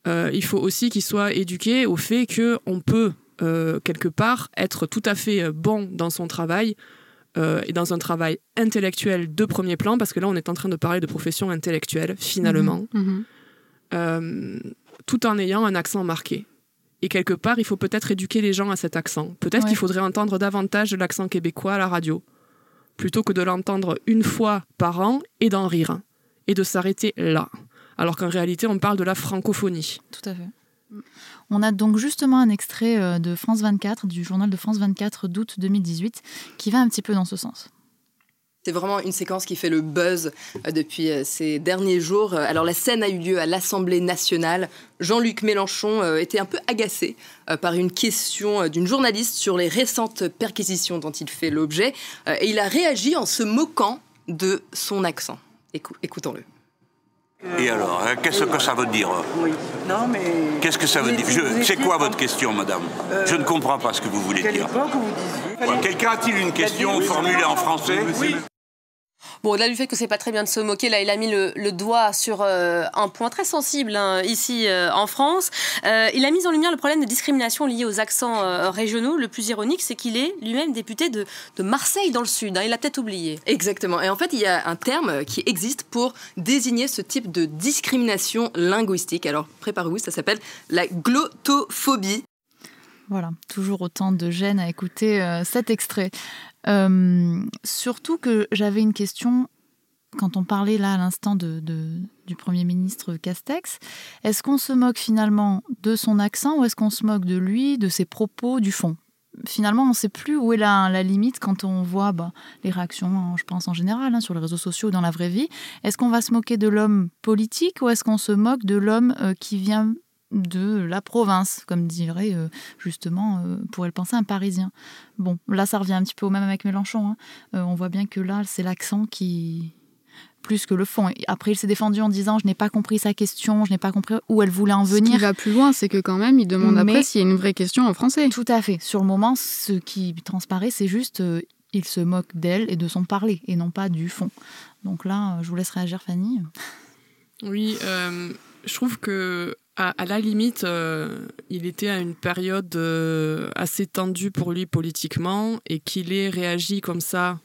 euh, il faut aussi qu'il soit éduqué au fait qu'on peut, euh, quelque part, être tout à fait euh, bon dans son travail et dans un travail intellectuel de premier plan, parce que là, on est en train de parler de profession intellectuelle, finalement, mhm, mhm. tout en ayant un accent marqué. Et quelque part, il faut peut-être éduquer les gens à cet accent. Peut-être qu'il faudrait entendre davantage l'accent québécois à la radio, plutôt que de l'entendre une fois par an et d'en rire, et de s'arrêter là alors qu'en réalité, on parle de la francophonie. Tout à fait. On a donc justement un extrait euh, de France 24, du journal de France 24 d'août 2018, qui va un petit peu dans ce sens. C'est vraiment une séquence qui fait le buzz euh, depuis euh, ces derniers jours. Alors la scène a eu lieu à l'Assemblée nationale. Jean-Luc Mélenchon était un peu agacé par une question d'une journaliste sur les récentes perquisitions dont il fait l'objet. Et il a réagi en se moquant de son accent. Écoutons-le. Et alors, hein, qu'est-ce que ça veut dire? Oui. Non, mais. Qu'est-ce que ça veut dire? C'est quoi votre question, madame? Euh, Je ne comprends pas ce que vous voulez dire. Quelqu'un a-t-il une question formulée en français? Oui. Bon, au-delà du fait que c'est pas très bien de se moquer, là, il a mis le, doigt sur euh, un point très sensible hein, ici euh, en France. Euh, il a mis en lumière le problème de discrimination lié aux accents régionaux. Le plus ironique, c'est qu'il est, lui-même député de, Marseille dans le Sud. Hein. il a peut-être oublié. Exactement. Et en fait, il y a un terme qui existe pour désigner ce type de discrimination linguistique. Alors, préparez-vous, ça s'appelle la glottophobie. Voilà, toujours autant de gêne à écouter cet extrait. Euh, surtout que j'avais une question quand on parlait là à l'instant de, du Premier ministre Castex. Est-ce qu'on se moque finalement de son accent ou est-ce qu'on se moque de lui, de ses propos, du fond? Finalement, on ne sait plus où est la, la limite quand on voit bah, les réactions, hein, je pense en général, hein, sur les réseaux sociaux ou dans la vraie vie. Est-ce qu'on va se moquer de l'homme politique ou est-ce qu'on se moque de l'homme euh, qui vient de la province, comme dirait euh, justement, euh, pourrait le penser, un Parisien. Bon, là, ça revient un petit peu au même avec Mélenchon. Hein. Euh, on voit bien que là, c'est l'accent qui plus que le fond. Après, il s'est défendu en disant je n'ai pas compris sa question, je n'ai pas compris où elle voulait en venir. Ce qui va plus loin, c'est que quand même, il demande après s'il y a une vraie question en français. Tout à fait. Sur le moment, ce qui transparaît, c'est juste il se moque d'elle et de son parler, et non pas du fond. Donc là, je vous laisse réagir, Fanny. Oui, je trouve que à, la limite, euh, il était à une période euh, assez tendue pour lui politiquement et qu'il ait réagi comme ça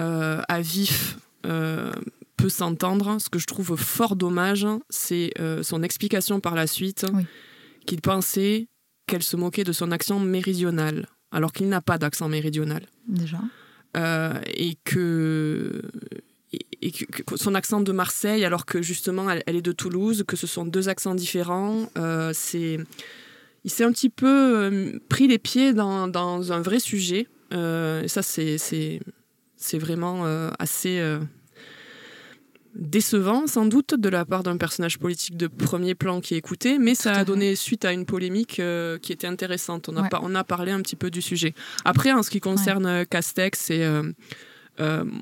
euh, à vif peut s'entendre. Ce que je trouve fort dommage, c'est son explication par la suite qu'il pensait qu'elle se moquait de son accent méridional, alors qu'il n'a pas d'accent méridional. Déjà. et que et, son accent de Marseille, alors que justement elle, est de Toulouse, que ce sont deux accents différents. Euh, c'est, il s'est un petit peu euh, pris les pieds dans, dans un vrai sujet. Euh, et ça, c'est, c'est, c'est vraiment assez décevant, sans doute, de la part d'un personnage politique de premier plan qui est écouté, mais ça a donné suite à une polémique qui était intéressante. On a, on a parlé un petit peu du sujet. Après, en ce qui concerne Castex, c'est euh,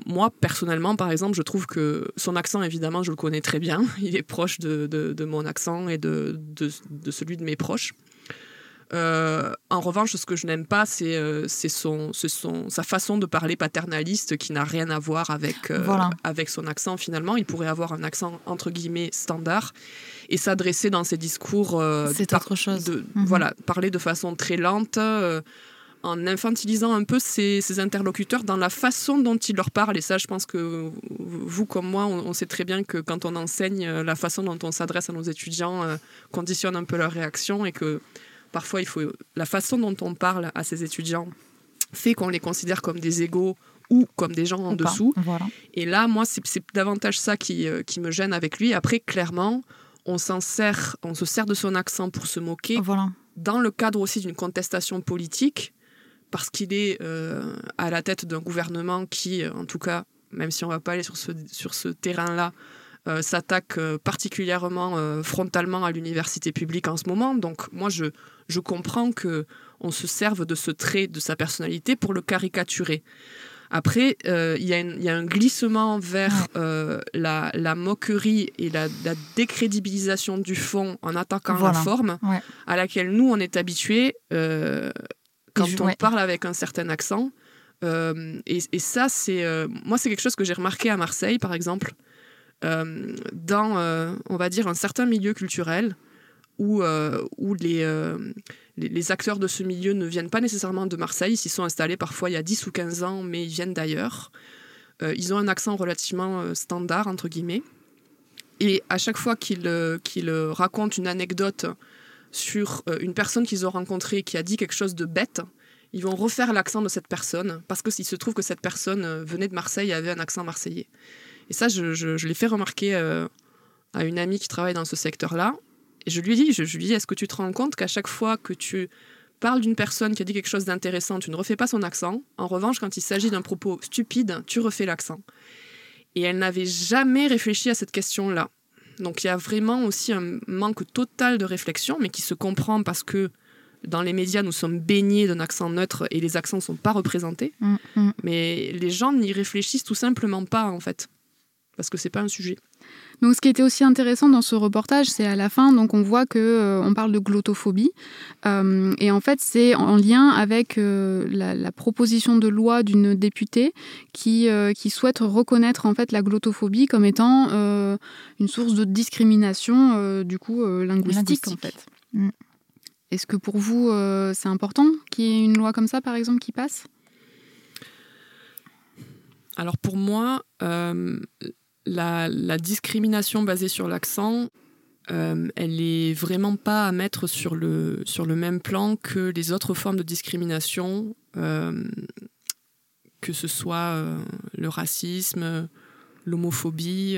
moi, personnellement, par exemple, je trouve que son accent, évidemment, je le connais très bien. Il est proche de, de, mon accent et de, de, celui de mes proches. Euh, en revanche, ce que je n'aime pas, c'est euh, son, son, sa façon de parler paternaliste qui n'a rien à voir avec, avec son accent finalement. Il pourrait avoir un accent entre guillemets standard et s'adresser dans ses discours. c'est autre chose. De, mhm. Voilà, parler de façon très lente en infantilisant un peu ses, interlocuteurs dans la façon dont il leur parle. Et ça, je pense que vous, comme moi, on, sait très bien que quand on enseigne, euh, la façon dont on s'adresse à nos étudiants euh, conditionne un peu leur réaction et que parfois, il faut la façon dont on parle à ces étudiants fait qu'on les considère comme des égaux ou comme des gens en dessous. Et là, moi, c'est davantage ça qui, euh, qui me gêne avec lui. Après, clairement, on s'en sert, on se sert de son accent pour se moquer. Dans le cadre aussi d'une contestation politique, parce qu'il est euh, à la tête d'un gouvernement qui, euh, en tout cas, même si on ne va pas aller sur ce, sur ce terrain-là, euh, s'attaque particulièrement frontalement à l'université publique en ce moment. Donc moi, je, je comprends que on se serve de ce trait de sa personnalité pour le caricaturer. Après, il y, y, a un glissement vers la, la, moquerie et la, décrédibilisation du fond en attaquant la forme, à laquelle nous, on est habitués quand on parle avec un certain accent. Euh, et, ça, c'est euh, moi, c'est quelque chose que j'ai remarqué à Marseille, par exemple, euh, dans, on va dire, un certain milieu culturel où, où les, les, acteurs de ce milieu ne viennent pas nécessairement de Marseille, ils s'y sont installés parfois il y a 10 ou 15 ans, mais ils viennent d'ailleurs. ils ont un accent relativement standard, entre guillemets. Et à chaque fois qu'ils qu'ils racontent une anecdote sur euh, une personne qu'ils ont rencontrée qui a dit quelque chose de bête, ils vont refaire l'accent de cette personne parce qu'il se trouve que cette personne euh, venait de Marseille et avait un accent marseillais. Et ça, je, l'ai fait remarquer euh, à une amie qui travaille dans ce secteur-là. Et je lui ai dit, je, lui dis, est-ce que tu te rends compte qu'à chaque fois que tu parles d'une personne qui a dit quelque chose d'intéressant, tu ne refais pas son accent? En revanche, quand il s'agit d'un propos stupide, tu refais l'accent. Et elle n'avait jamais réfléchi à cette question-là. Donc il y a vraiment aussi un manque total de réflexion, mais qui se comprend parce que dans les médias, nous sommes baignés d'un accent neutre et les accents ne sont pas représentés. Mm, mm. Mais les gens n'y réfléchissent tout simplement pas, en fait, parce que c'est pas un sujet. Donc, ce qui était aussi intéressant dans ce reportage, c'est à la fin, donc on voit que euh, on parle de glottophobie, euh, et en fait, c'est en lien avec euh, la, proposition de loi d'une députée qui qui souhaite reconnaître en fait la glottophobie comme étant une source de discrimination du coup linguistique, en fait. Mm. Est-ce que pour vous, c'est important qu'il y ait une loi comme ça, par exemple, qui passe? Alors pour moi, la, discrimination basée sur l'accent, euh, elle est vraiment pas à mettre sur le, sur le même plan que les autres formes de discrimination, euh, que ce soit euh, le racisme, l'homophobie.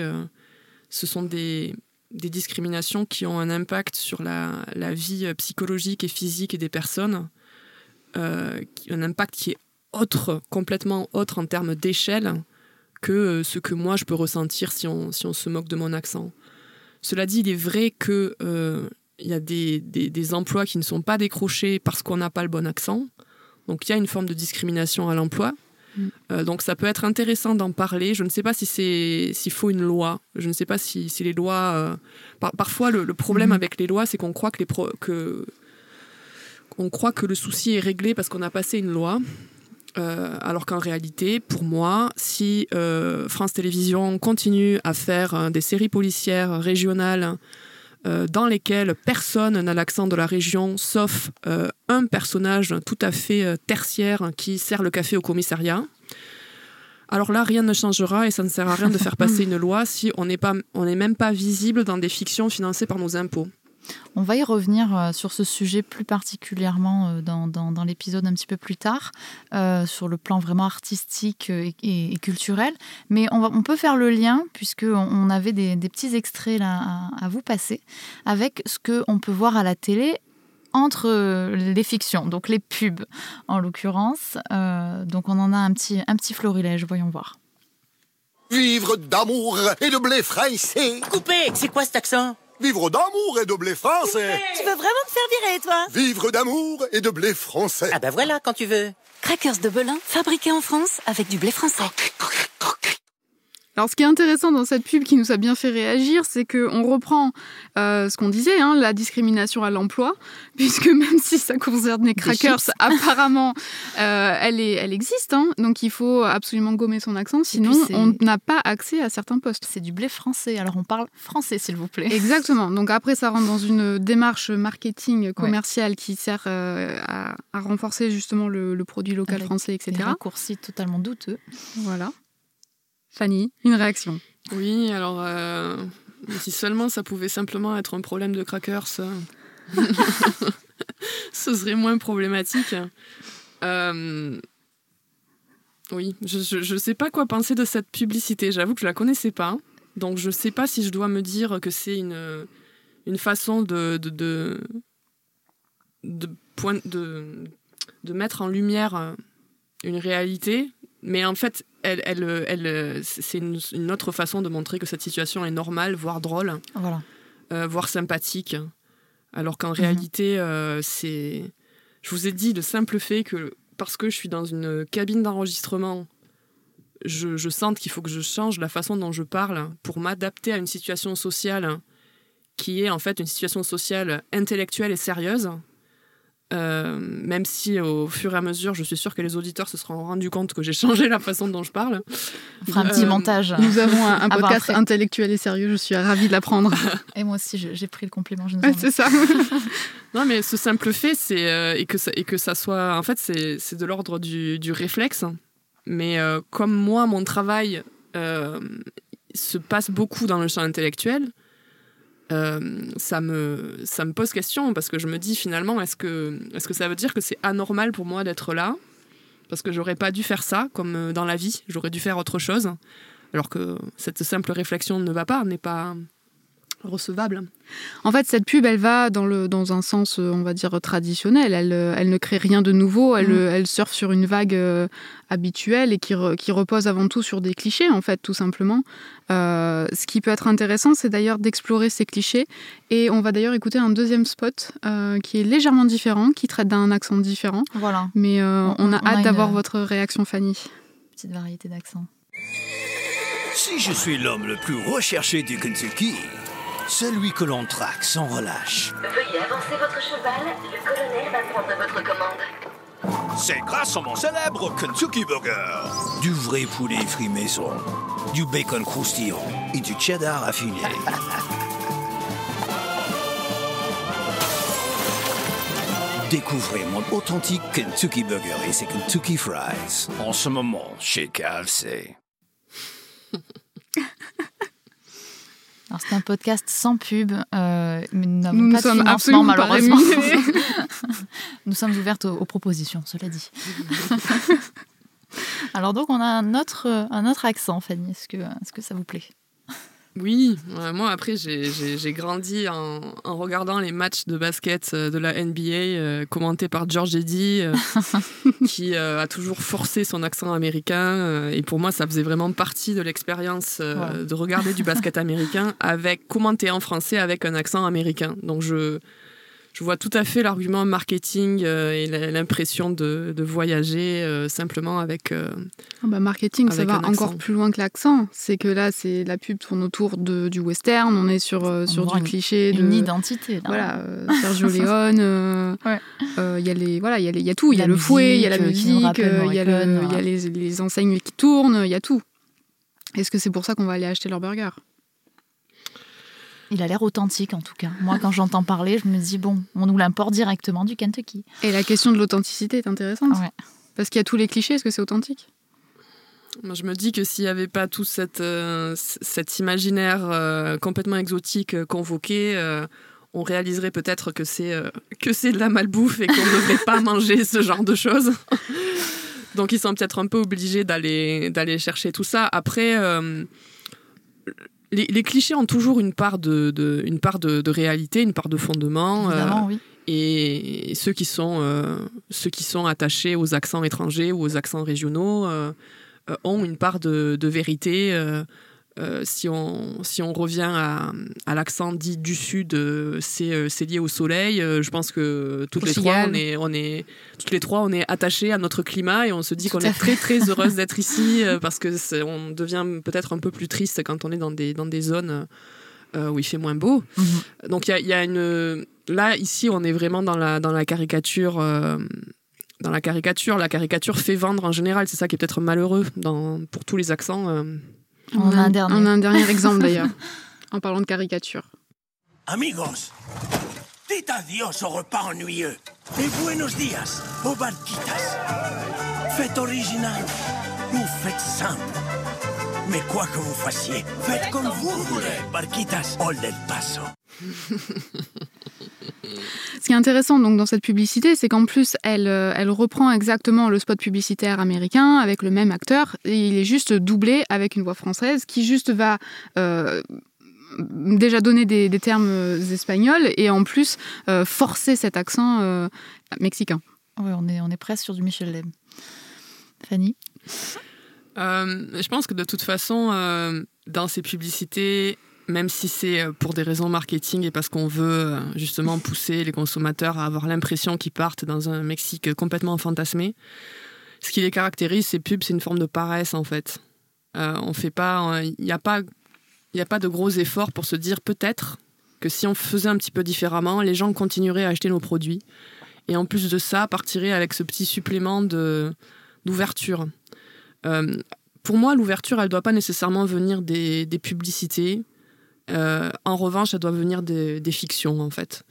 ce sont des, discriminations qui ont un impact sur la, la vie psychologique et physique des personnes, un impact qui est autre, complètement autre en termes d'échelle que euh, ce que moi je peux ressentir si on, si on se moque de mon accent. Cela dit, il est vrai qu'il euh, y a des, des, emplois qui ne sont pas décrochés parce qu'on n'a pas le bon accent. Donc il y a une forme de discrimination à l'emploi. Mm. Euh, donc ça peut être intéressant d'en parler. Je ne sais pas si c'est s'il faut une loi. Je ne sais pas si, si les lois. parfois le, problème mm. avec les lois, c'est qu'on croit que les que on croit que le souci est réglé parce qu'on a passé une loi. Euh, alors qu'en réalité, pour moi, si euh, France Télévisions continue à faire euh, des séries policières régionales dans lesquelles personne n'a l'accent de la région, sauf un personnage tout à fait tertiaire qui sert le café au commissariat, alors là, rien ne changera et ça ne sert à rien de faire passer une loi si on n'est même pas visible dans des fictions financées par nos impôts. On va y revenir euh, sur ce sujet plus particulièrement euh, dans, l'épisode un petit peu plus tard, euh, sur le plan vraiment artistique et, culturel. Mais on, peut faire le lien, puisqu'on on avait des, petits extraits là à, vous passer, avec ce qu'on peut voir à la télé entre les fictions, donc les pubs en l'occurrence. donc on en a un petit, un petit florilège, voyons voir. Vivre d'amour et de blé français. Coupé, c'est quoi cet accent? Vivre d'amour et de blé français. Tu veux vraiment te faire virer, toi? Vivre d'amour et de blé français. Ah bah voilà, quand tu veux. Crackers de Belin, fabriqués en France avec du blé français. Alors, ce qui est intéressant dans cette pub qui nous a bien fait réagir, c'est qu'on reprend euh, ce qu'on disait, hein, la discrimination à l'emploi, puisque même si ça concerne les crackers, apparemment, euh, elle, est, elle existe. Hein. donc, il faut absolument gommer son accent, sinon on n'a pas accès à certains postes. C'est du blé français, alors on parle français, s'il vous plaît. Exactement. Donc, après, ça rentre dans une démarche marketing commerciale qui sert euh, à, renforcer justement le, produit local français, etc. Des raccourcis totalement douteux. Voilà. Fanny, une réaction Oui, alors euh, si seulement ça pouvait simplement être un problème de crackers, euh, ce serait moins problématique. Euh, oui, je ne sais pas quoi penser de cette publicité. J'avoue que je la connaissais pas. Donc je ne sais pas si je dois me dire que c'est une, une façon de, de, de, de, de, de mettre en lumière une réalité mais en fait, elle, elle, elle, c'est une, autre façon de montrer que cette situation est normale, voire drôle, voilà. Euh, voire sympathique. Alors qu'en mhm. réalité, euh, c'est. Je vous ai dit le simple fait que parce que je suis dans une cabine d'enregistrement, je, je sente qu'il faut que je change la façon dont je parle pour m'adapter à une situation sociale qui est en fait une situation sociale intellectuelle et sérieuse. Euh, même si au fur et à mesure, je suis sûre que les auditeurs se seront rendus compte que j'ai changé la façon dont je parle. On fera un petit euh, montage. Nous avons un, podcast intellectuel et sérieux, je suis ravie de l'apprendre. et moi aussi, j'ai pris le compliment. c'est ça. non, mais ce simple fait, c'est euh, et, que ça, et que ça soit. En fait, c'est de l'ordre du, du, réflexe. Mais comme moi, mon travail se passe beaucoup dans le champ intellectuel, euh, ça, me, ça me pose question parce que je me dis finalement, est-ce que, est que ça veut dire que c'est anormal pour moi d'être là? Parce que j'aurais pas dû faire ça comme euh, dans la vie, j'aurais dû faire autre chose. Alors que cette simple réflexion ne va pas, n'est pas recevable. En fait, cette pub, elle va dans, le, dans un sens, euh, on va dire, traditionnel. Elle, euh, elle ne crée rien de nouveau. Elle, mm. euh, elle surfe sur une vague habituelle et qui, qui, repose avant tout sur des clichés, en fait, tout simplement. ce qui peut être intéressant, c'est d'ailleurs d'explorer ces clichés. Et on va d'ailleurs écouter un deuxième spot qui est légèrement différent, qui traite d'un accent différent. Voilà. Mais on, a hâte d'avoir votre réaction, Fanny. Petite variété d'accent. Si je suis l'homme le plus recherché du Kentucky, celui que l'on traque sans relâche. Veuillez avancer votre cheval, le colonel va prendre votre commande. C'est grâce à mon célèbre Kentucky Burger. Du vrai poulet frit maison, du bacon croustillant et du cheddar affiné. Découvrez mon authentique Kentucky Burger et ses Kentucky Fries. En ce moment, chez KFC. c'est un podcast sans pub, euh, mais nous n'avons pas de financement malheureusement. nous sommes ouvertes aux, propositions, cela dit. Alors donc on a un autre, un autre accent, Fanny. Est-ce que, est -ce que ça vous plaît? Oui, moi après j'ai grandi en, regardant les matchs de basket euh, de la NBA euh, commentés par George Eddy, euh, qui a toujours forcé son accent américain. et pour moi, ça faisait vraiment partie de l'expérience de regarder du basket américain avec commenté en français avec un accent américain. Donc je je vois tout à fait l'argument marketing euh, et l'impression de, voyager euh, simplement avec. Euh, ah bah marketing, ça va encore plus loin que l'accent. C'est que là, c'est la pub tourne autour de, du western. On est sur, sur du cliché. Une identité. Voilà, Sergio Leone. Il y a les voilà, il y, a y a tout. Il y a le fouet, il y a la musique, il y a, les, les enseignes qui tournent, il y a tout. Est-ce que c'est pour ça qu'on va aller acheter leur burger? Il a l'air authentique en tout cas. Moi, quand j'entends parler, je me dis, bon, on nous l'importe directement du Kentucky. Et la question de l'authenticité est intéressante. Parce qu'il y a tous les clichés, est-ce que c'est authentique? Moi, je me dis que s'il n'y avait pas tout cette, euh, cet imaginaire euh, complètement exotique euh, convoqué, on réaliserait peut-être que c'est que c'est de la malbouffe et qu'on ne devrait pas manger ce genre de choses. Donc, ils sont peut-être un peu obligés d'aller d'aller chercher tout ça. Après les, clichés ont toujours une part de, une part de, réalité, une part de fondement. Euh, oui. Et ceux qui, sont, euh, ceux qui sont attachés aux accents étrangers ou aux accents régionaux euh, ont une part de, vérité euh, si, on, si on revient à, à l'accent dit du sud, euh, c'est, euh, c'est lié au soleil. je pense que toutes les, trois, on est, on est, toutes les trois, on est attachés à notre climat et on se dit qu'on est très très heureuse d'être ici parce que on devient peut-être un peu plus triste quand on est dans des, dans des zones où il fait moins beau. Mhm. Donc il y, y a, une... Là, ici, on est vraiment dans la, dans la caricature dans la caricature. La caricature fait vendre en général, c'est ça qui est peut-être malheureux dans, pour tous les accents. On, a, un dernier. on a un dernier exemple d'ailleurs, en parlant de caricature. Amigos, dites adios au repas ennuyeux et buenos días aux barquitas. Faites original ou faites simple. Mais quoi que vous fassiez, faites comme vous voulez. Barquitas, hold el paso. Ce qui est intéressant donc dans cette publicité, c'est qu'en plus elle, euh, elle reprend exactement le spot publicitaire américain avec le même acteur et il est juste doublé avec une voix française qui juste va euh, déjà donner des, termes espagnols et en plus euh, forcer cet accent mexicain. Oui, on est, on est presque sur du Michel Leb. Fanny? Je pense que de toute façon, dans ces publicités, même si c'est euh, pour des raisons marketing et parce qu'on veut euh, justement pousser les consommateurs à avoir l'impression qu'ils partent dans un Mexique complètement fantasmé. Ce qui les caractérise, ces pubs, c'est une forme de paresse en fait. Euh, on fait pas, il n'y a pas, a pas de gros efforts pour se dire peut-être que si on faisait un petit peu différemment, les gens continueraient à acheter nos produits. Et en plus de ça, partiraient avec ce petit supplément d'ouverture. Pour moi, l'ouverture, elle ne doit pas nécessairement venir des, des publicités. Euh, en revanche, ça doit venir des, fictions, en fait.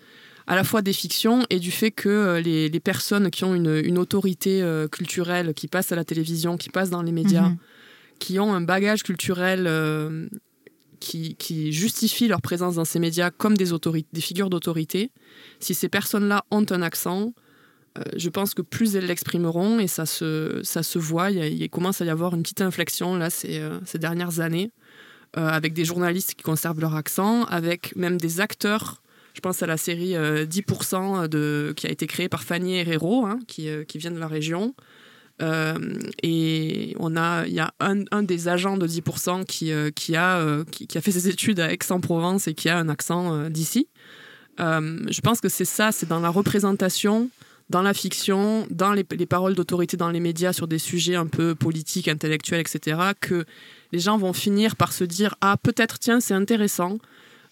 À la fois des fictions et du fait que euh, les, personnes qui ont une, autorité euh, culturelle, qui passent à la télévision, qui passent dans les médias, mhm. qui ont un bagage culturel qui, justifie leur présence dans ces médias comme des, des figures d'autorité, si ces personnes-là ont un accent, je pense que plus elles l'exprimeront et ça se, ça se voit. Il, commence à y avoir une petite inflexion là ces dernières années. Euh, avec des journalistes qui conservent leur accent, avec même des acteurs. Je pense à la série 10% euh, de, qui a été créée par Fanny Herrero, hein, qui, euh, qui, vient de la région. et on a, il y a un, un des agents de 10% qui, qui, a, qui, a fait ses études à Aix-en-Provence et qui a un accent d'ici. je pense que c'est ça, c'est dans la représentation, dans la fiction, dans les, les paroles d'autorité dans les médias sur des sujets un peu politiques, intellectuels, etc., que les gens vont finir par se dire ah peut-être tiens c'est intéressant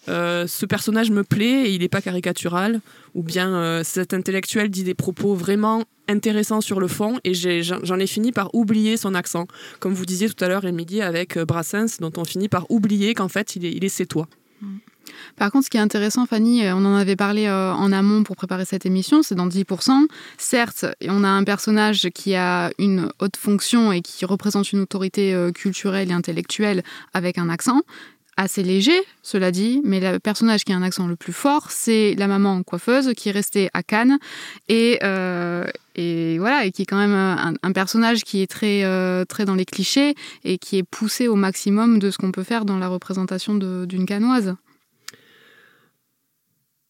euh, ce personnage me plaît et il n'est pas caricatural, ou bien euh, cet intellectuel dit des propos vraiment intéressants sur le fond et j'en ai, fini par oublier son accent. Comme vous disiez tout à l'heure, Émilie, avec euh, Brassens, dont on finit par oublier qu'en fait il est, il est toi. Mm. Par contre, ce qui est intéressant, Fanny, euh, on en avait parlé euh, en amont pour préparer cette émission, c'est dans 10%. Certes, on a un personnage qui a une haute fonction et qui représente une autorité euh, culturelle et intellectuelle avec un accent assez léger, cela dit, mais le personnage qui a un accent le plus fort, c'est la maman coiffeuse qui est restée à Cannes et, voilà et qui est quand même un, personnage qui est très très dans les clichés et qui est poussé au maximum de ce qu'on peut faire dans la représentation d'une canoise.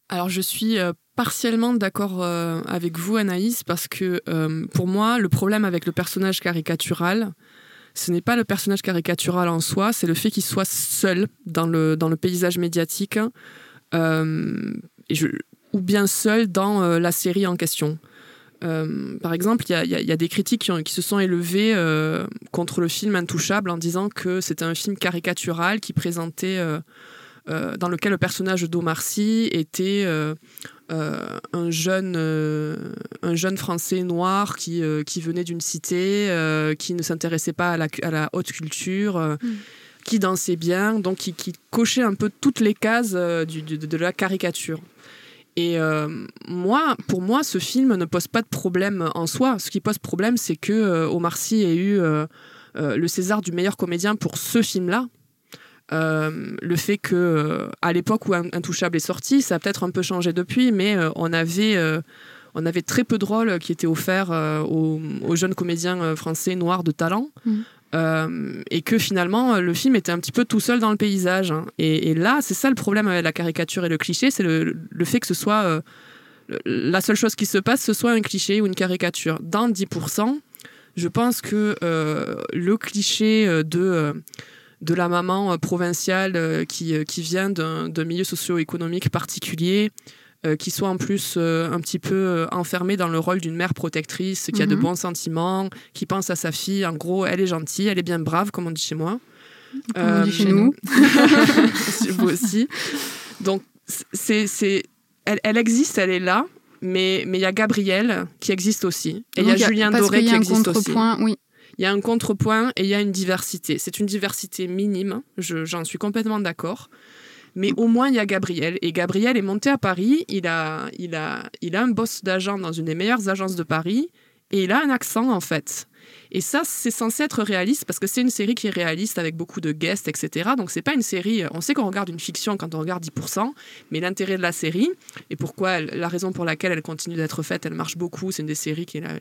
Alors je suis euh, partiellement d'accord euh, avec vous Anaïs parce que euh, pour moi le problème avec le personnage caricatural, ce n'est pas le personnage caricatural en soi, c'est le fait qu'il soit seul dans le, dans le paysage médiatique ou bien seul dans la série en question. par exemple, il y, y a, des critiques qui, qui se sont élevées contre le film Intouchable en disant que c'était un film caricatural qui présentait euh, dans lequel le personnage d'Omar Sy était euh, euh, un, jeune, un jeune Français noir qui, qui venait d'une cité, qui ne s'intéressait pas à la, à la, haute culture. Mm. qui dansait bien, donc qui, qui, cochait un peu toutes les cases du, de, la caricature. Et moi, pour moi, ce film ne pose pas de problème en soi. Ce qui pose problème, c'est que Omar Sy ait eu le César du meilleur comédien pour ce film-là, euh, le fait que euh, à l'époque où Intouchable est sorti, ça a peut-être un peu changé depuis, mais euh, on avait on avait très peu de rôles qui étaient offerts aux, jeunes comédiens français noirs de talent. Mm. et que finalement le film était un petit peu tout seul dans le paysage. Hein. Et, là, c'est ça le problème avec la caricature et le cliché, c'est le, le, fait que ce soit la seule chose qui se passe, ce soit un cliché ou une caricature. Dans 10%, je pense que le cliché de de la maman provinciale qui, qui vient d'un milieu socio-économique particulier, qui soit en plus un petit peu enfermée dans le rôle d'une mère protectrice, qui a de Mhm. bons sentiments, qui pense à sa fille. En gros, elle est gentille, elle est bien brave, comme on dit chez moi. Comme on dit chez nous. Chez vous aussi. Donc, c'est, c'est, elle, elle existe, elle est là, mais mais il y a Gabrielle qui existe aussi. Et il y a Julien Doré qui existe aussi. oui. Il y a un contrepoint et il y a une diversité. C'est une diversité minime, je- j'en suis complètement d'accord. Mais au moins, il y a Gabriel. Et Gabriel est monté à Paris. Il a, il a, il a un boss d'agent dans une des meilleures agences de Paris. Et il a un accent, en fait. Et ça, c'est censé être réaliste parce que c'est une série qui est réaliste avec beaucoup de guests, etc. Donc, c'est pas une série. On sait qu'on regarde une fiction quand on regarde 10%, mais l'intérêt de la série et pourquoi la raison pour laquelle elle continue d'être faite, elle marche beaucoup. C'est une des séries qui est la-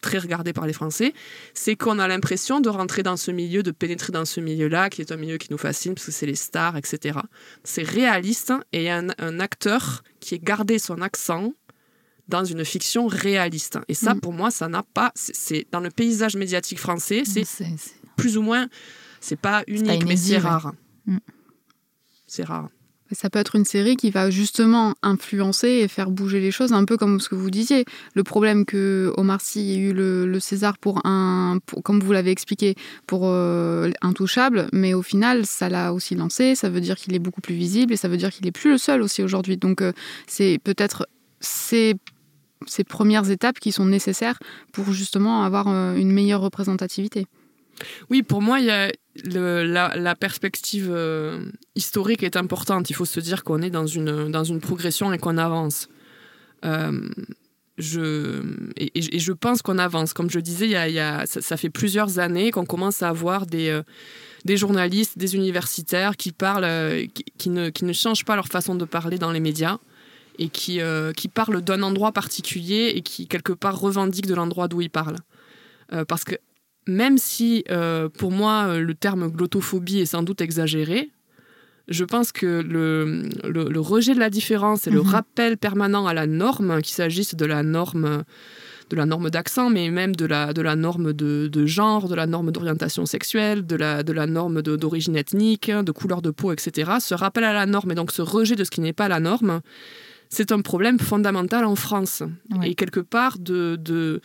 très regardée par les Français, c'est qu'on a l'impression de rentrer dans ce milieu, de pénétrer dans ce milieu-là, qui est un milieu qui nous fascine parce que c'est les stars, etc. C'est réaliste et il y a un, un acteur qui a gardé son accent dans une fiction réaliste. Et ça, Mm. pour moi, ça n'a pas. c'est- dans le paysage médiatique français, c'est plus ou moins. C'est pas unique, mais c'est rare. Mm. C'est rare. Ça peut être une série qui va justement influencer et faire bouger les choses, un peu comme ce que vous disiez. Le problème que Omar Sy ait eu le, César pour un, comme vous l'avez expliqué, pour euh, Intouchable, mais au final, ça l'a aussi lancé. Ça veut dire qu'il est beaucoup plus visible et ça veut dire qu'il est plus le seul aussi aujourd'hui. Donc, euh, c'est peut-être ces, ces premières étapes qui sont nécessaires pour justement avoir euh, une meilleure représentativité. Oui, pour moi, il y a la, perspective euh, historique est importante. Il faut se dire qu'on est dans une, dans une progression et qu'on avance. Euh, et, je pense qu'on avance. Comme je disais, ça, fait plusieurs années qu'on commence à avoir des, euh, des journalistes, des universitaires qui parlent, qui, ne, qui ne changent pas leur façon de parler dans les médias et qui, qui parlent d'un endroit particulier et qui, quelque part, revendiquent de l'endroit d'où ils parlent. Parce que même si euh, pour moi euh, le terme glottophobie est sans doute exagéré, je pense que le, le- le rejet de la différence et le Mhm. rappel permanent à la norme, qu'il s'agisse de la norme de la norme d'accent, mais même de la, de la norme de, de genre, de la norme d'orientation sexuelle, de la, de la norme d'origine ethnique, de couleur de peau, etc. Ce rappel à la norme et donc ce rejet de ce qui n'est pas la norme, c'est un problème fondamental en France. Et quelque part, de, de,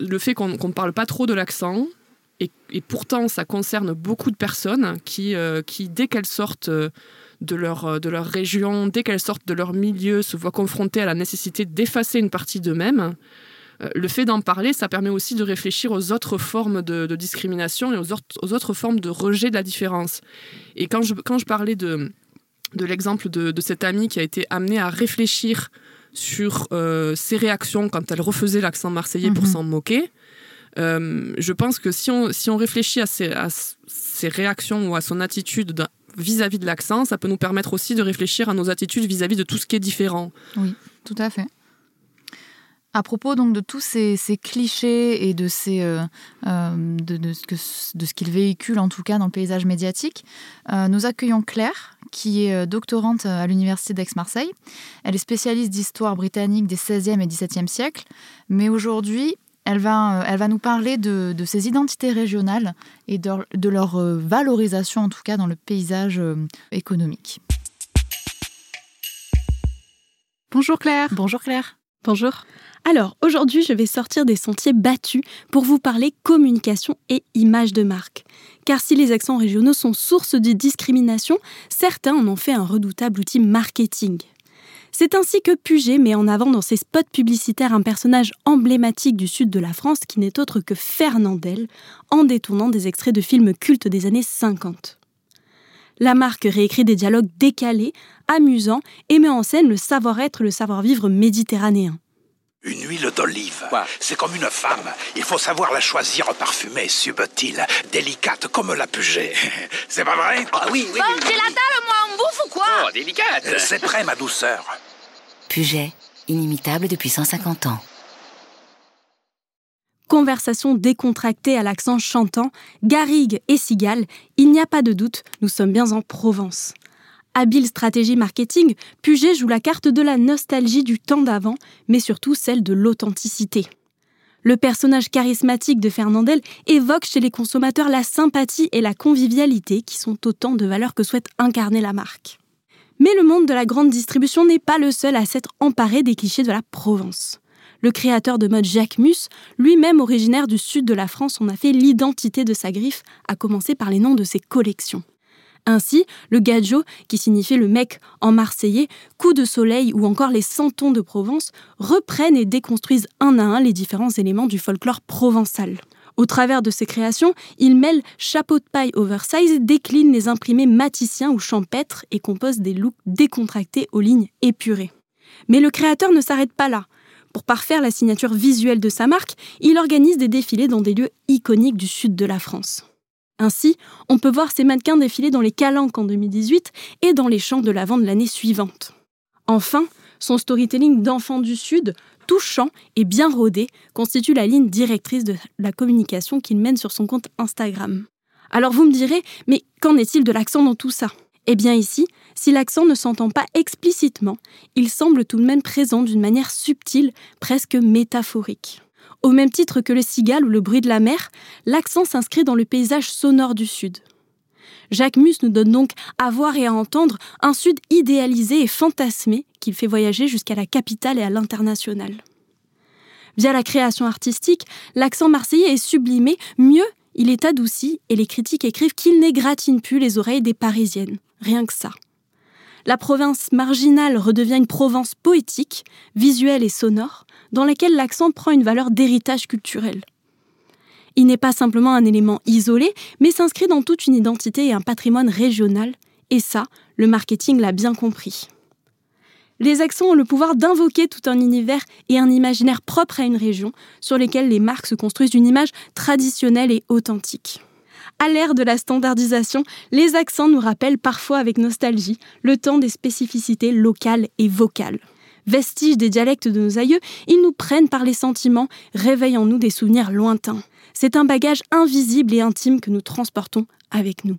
le fait qu'on ne parle pas trop de l'accent, et, pourtant ça concerne beaucoup de personnes qui, euh, dès qu'elles sortent euh, de leur, euh, de leur région, dès qu'elles sortent de leur milieu, se voient confrontées à la nécessité d'effacer une partie d'eux-mêmes. Le fait d'en parler, ça permet aussi de réfléchir aux autres formes de, discrimination et aux, autres- aux autres formes de rejet de la différence. Et quand je, quand je parlais de, de l'exemple de, de cette amie qui a été amenée à réfléchir sur euh, ses réactions quand elle refaisait l'accent marseillais pour Mhm. s'en moquer, euh, je pense que si on, si on réfléchit à ses, à ses réactions ou à son attitude vis-à-vis de l'accent, ça peut nous permettre aussi de réfléchir à nos attitudes vis-à-vis de tout ce qui est différent. Oui, tout à fait. À propos donc de tous ces, ces clichés et de, ces, euh, de, de ce qu'ils véhiculent en tout cas dans le paysage médiatique, nous accueillons Claire, qui est euh, doctorante à l'Université d'Aix-Marseille. Elle est spécialiste d'histoire britannique des 16e et 17e siècles, mais aujourd'hui, elle va, euh, elle va nous parler de, de ces identités régionales et de, de leur euh, valorisation en tout cas dans le paysage euh, économique. Bonjour Claire. Bonjour Claire. Bonjour. Alors, aujourd'hui, je vais sortir des sentiers battus pour vous parler communication et image de marque. Car si les accents régionaux sont source de discrimination, certains en ont fait un redoutable outil marketing. C'est ainsi que Puget met en avant dans ses spots publicitaires un personnage emblématique du sud de la France qui n'est autre que Fernandel, en détournant des extraits de films cultes des années 50. La marque réécrit des dialogues décalés, amusants et met en scène le savoir-être, le savoir-vivre méditerranéen. Une huile d'olive, c'est comme une femme. Il faut savoir la choisir parfumée, subtile, délicate comme la Puget. C'est pas vrai Ah oui, oui. Bon, j'ai la dalle, moi, on bouffe ou quoi Oh, délicate C'est prêt, ma douceur. Puget, inimitable depuis 150 ans. Conversation décontractée à l'accent chantant, garrigue et cigale, il n'y a pas de doute, nous sommes bien en Provence. Habile stratégie marketing, Puget joue la carte de la nostalgie du temps d'avant, mais surtout celle de l'authenticité. Le personnage charismatique de Fernandel évoque chez les consommateurs la sympathie et la convivialité qui sont autant de valeurs que souhaite incarner la marque. Mais le monde de la grande distribution n'est pas le seul à s'être emparé des clichés de la Provence. Le créateur de mode Jacques Mus, lui-même originaire du sud de la France, en a fait l'identité de sa griffe, à commencer par les noms de ses collections. Ainsi, le gadjo, qui signifie le mec en marseillais, coup de soleil ou encore les santons de Provence, reprennent et déconstruisent un à un les différents éléments du folklore provençal. Au travers de ses créations, il mêle chapeau de paille oversize, décline les imprimés maticiens ou champêtres et compose des looks décontractés aux lignes épurées. Mais le créateur ne s'arrête pas là. Pour parfaire la signature visuelle de sa marque, il organise des défilés dans des lieux iconiques du sud de la France. Ainsi, on peut voir ces mannequins défiler dans les Calanques en 2018 et dans les champs de la vente de l'année suivante. Enfin, son storytelling d'enfant du Sud, touchant et bien rodé, constitue la ligne directrice de la communication qu'il mène sur son compte Instagram. Alors vous me direz, mais qu'en est-il de l'accent dans tout ça? Eh bien ici, si l'accent ne s'entend pas explicitement, il semble tout de même présent d'une manière subtile, presque métaphorique. Au même titre que le cigale ou le bruit de la mer, l'accent s'inscrit dans le paysage sonore du Sud. Jacques Mus nous donne donc à voir et à entendre un Sud idéalisé et fantasmé qu'il fait voyager jusqu'à la capitale et à l'international. Via la création artistique, l'accent marseillais est sublimé, mieux, il est adouci et les critiques écrivent qu'il n'égratine plus les oreilles des Parisiennes. Rien que ça. La province marginale redevient une Provence poétique, visuelle et sonore, dans laquelle l'accent prend une valeur d'héritage culturel. Il n'est pas simplement un élément isolé, mais s'inscrit dans toute une identité et un patrimoine régional, et ça, le marketing l'a bien compris. Les accents ont le pouvoir d'invoquer tout un univers et un imaginaire propre à une région, sur lesquels les marques se construisent une image traditionnelle et authentique. À l'ère de la standardisation, les accents nous rappellent parfois avec nostalgie le temps des spécificités locales et vocales. Vestiges des dialectes de nos aïeux, ils nous prennent par les sentiments, réveillant en nous des souvenirs lointains. C'est un bagage invisible et intime que nous transportons avec nous.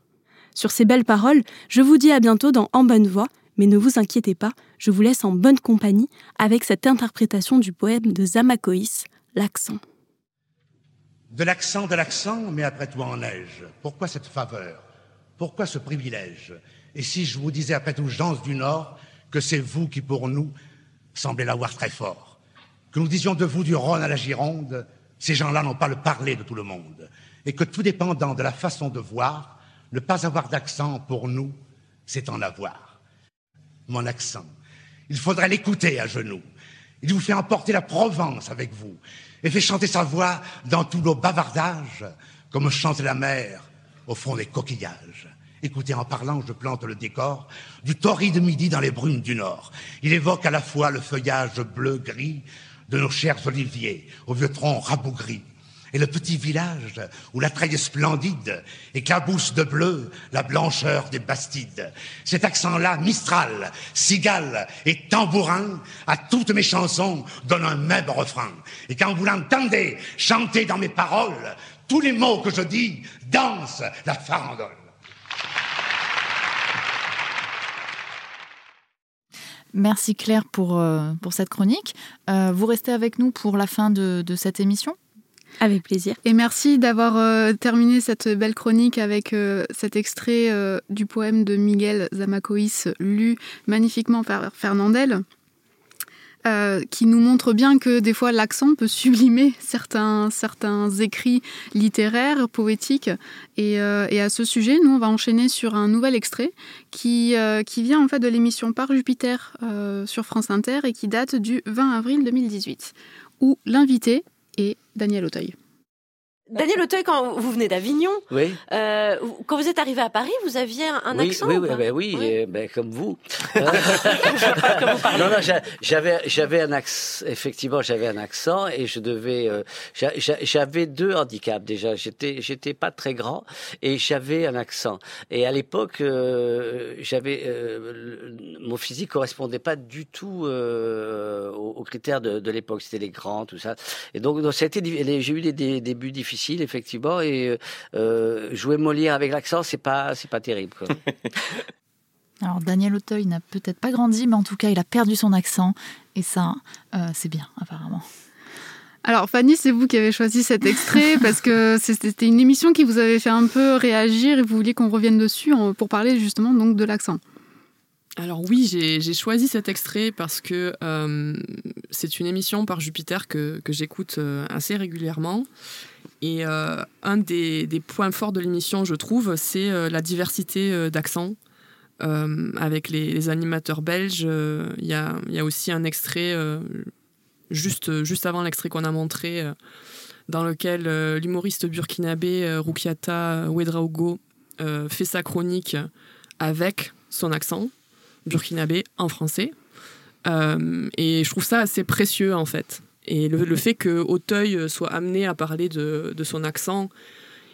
Sur ces belles paroles, je vous dis à bientôt dans En bonne voix, mais ne vous inquiétez pas, je vous laisse en bonne compagnie avec cette interprétation du poème de Zamacoïs, L'accent. De l'accent, de l'accent, mais après tout en neige. Pourquoi cette faveur? Pourquoi ce privilège? Et si je vous disais après tout, gens du Nord, que c'est vous qui pour nous semblait l'avoir très fort. Que nous disions de vous du Rhône à la Gironde, ces gens-là n'ont pas le parler de tout le monde. Et que tout dépendant de la façon de voir, ne pas avoir d'accent pour nous, c'est en avoir. Mon accent, il faudrait l'écouter à genoux. Il vous fait emporter la Provence avec vous et fait chanter sa voix dans tous nos bavardages, comme chante la mer au fond des coquillages. Écoutez, en parlant, je plante le décor du torride midi dans les brumes du nord. Il évoque à la fois le feuillage bleu-gris de nos chers oliviers, aux vieux troncs rabougris, et le petit village où la treille splendide éclabousse de bleu la blancheur des bastides. Cet accent-là, mistral, cigale et tambourin, à toutes mes chansons donne un même refrain. Et quand vous l'entendez chanter dans mes paroles, tous les mots que je dis dansent la farandole. Merci Claire pour, euh, cette chronique. Euh, vous restez avec nous pour la fin de cette émission? Avec plaisir. Et merci d'avoir euh, terminé cette belle chronique avec euh, cet extrait euh, du poème de Miguel Zamacois lu magnifiquement par Fernandel. qui nous montre bien que des fois l'accent peut sublimer certains, certains écrits littéraires, poétiques. Et, à ce sujet, nous, on va enchaîner sur un nouvel extrait qui, qui vient en fait de l'émission Par Jupiter sur France Inter et qui date du 20 avril 2018, où l'invité est Daniel Auteuil. Daniel Auteuil, quand vous venez d'Avignon, oui. euh, quand vous êtes arrivé à Paris, vous aviez un, accent Oui, oui, ben oui, oui. Ben, comme vous. non, non, j'avais, j'avais un accent. Effectivement, j'avais un accent et je devais. Euh, j'avais deux handicaps déjà. J'étais, j'étais pas très grand et j'avais un accent. Et à l'époque, euh, j'avais euh, mon physique correspondait pas du tout aux, aux, critères de, de l'époque. C'était les grands, tout ça. Et donc, donc ça a été. J'ai eu des, des débuts difficiles effectivement. Et euh, jouer Molière avec l'accent, c'est pas, c'est pas terrible. Alors Daniel Auteuil n'a peut-être pas grandi, mais en tout cas, il a perdu son accent. Et ça, euh, c'est bien, apparemment. Alors Fanny, c'est vous qui avez choisi cet extrait parce que c'était une émission qui vous avait fait un peu réagir et vous vouliez qu'on revienne dessus pour parler justement donc de l'accent. Alors oui, j'ai choisi cet extrait parce que euh, c'est une émission par Jupiter que, j'écoute euh, assez régulièrement. Et euh, un des, points forts de l'émission, je trouve, c'est la diversité d'accents. avec les, animateurs belges, il y a, aussi un extrait juste, juste avant l'extrait qu'on a montré, dans lequel l'humoriste burkinabé Rukiata Ouedraogo fait sa chronique avec son accent burkinabé en français. Euh, et je trouve ça assez précieux en fait. Et le, fait que Auteuil soit amené à parler de, son accent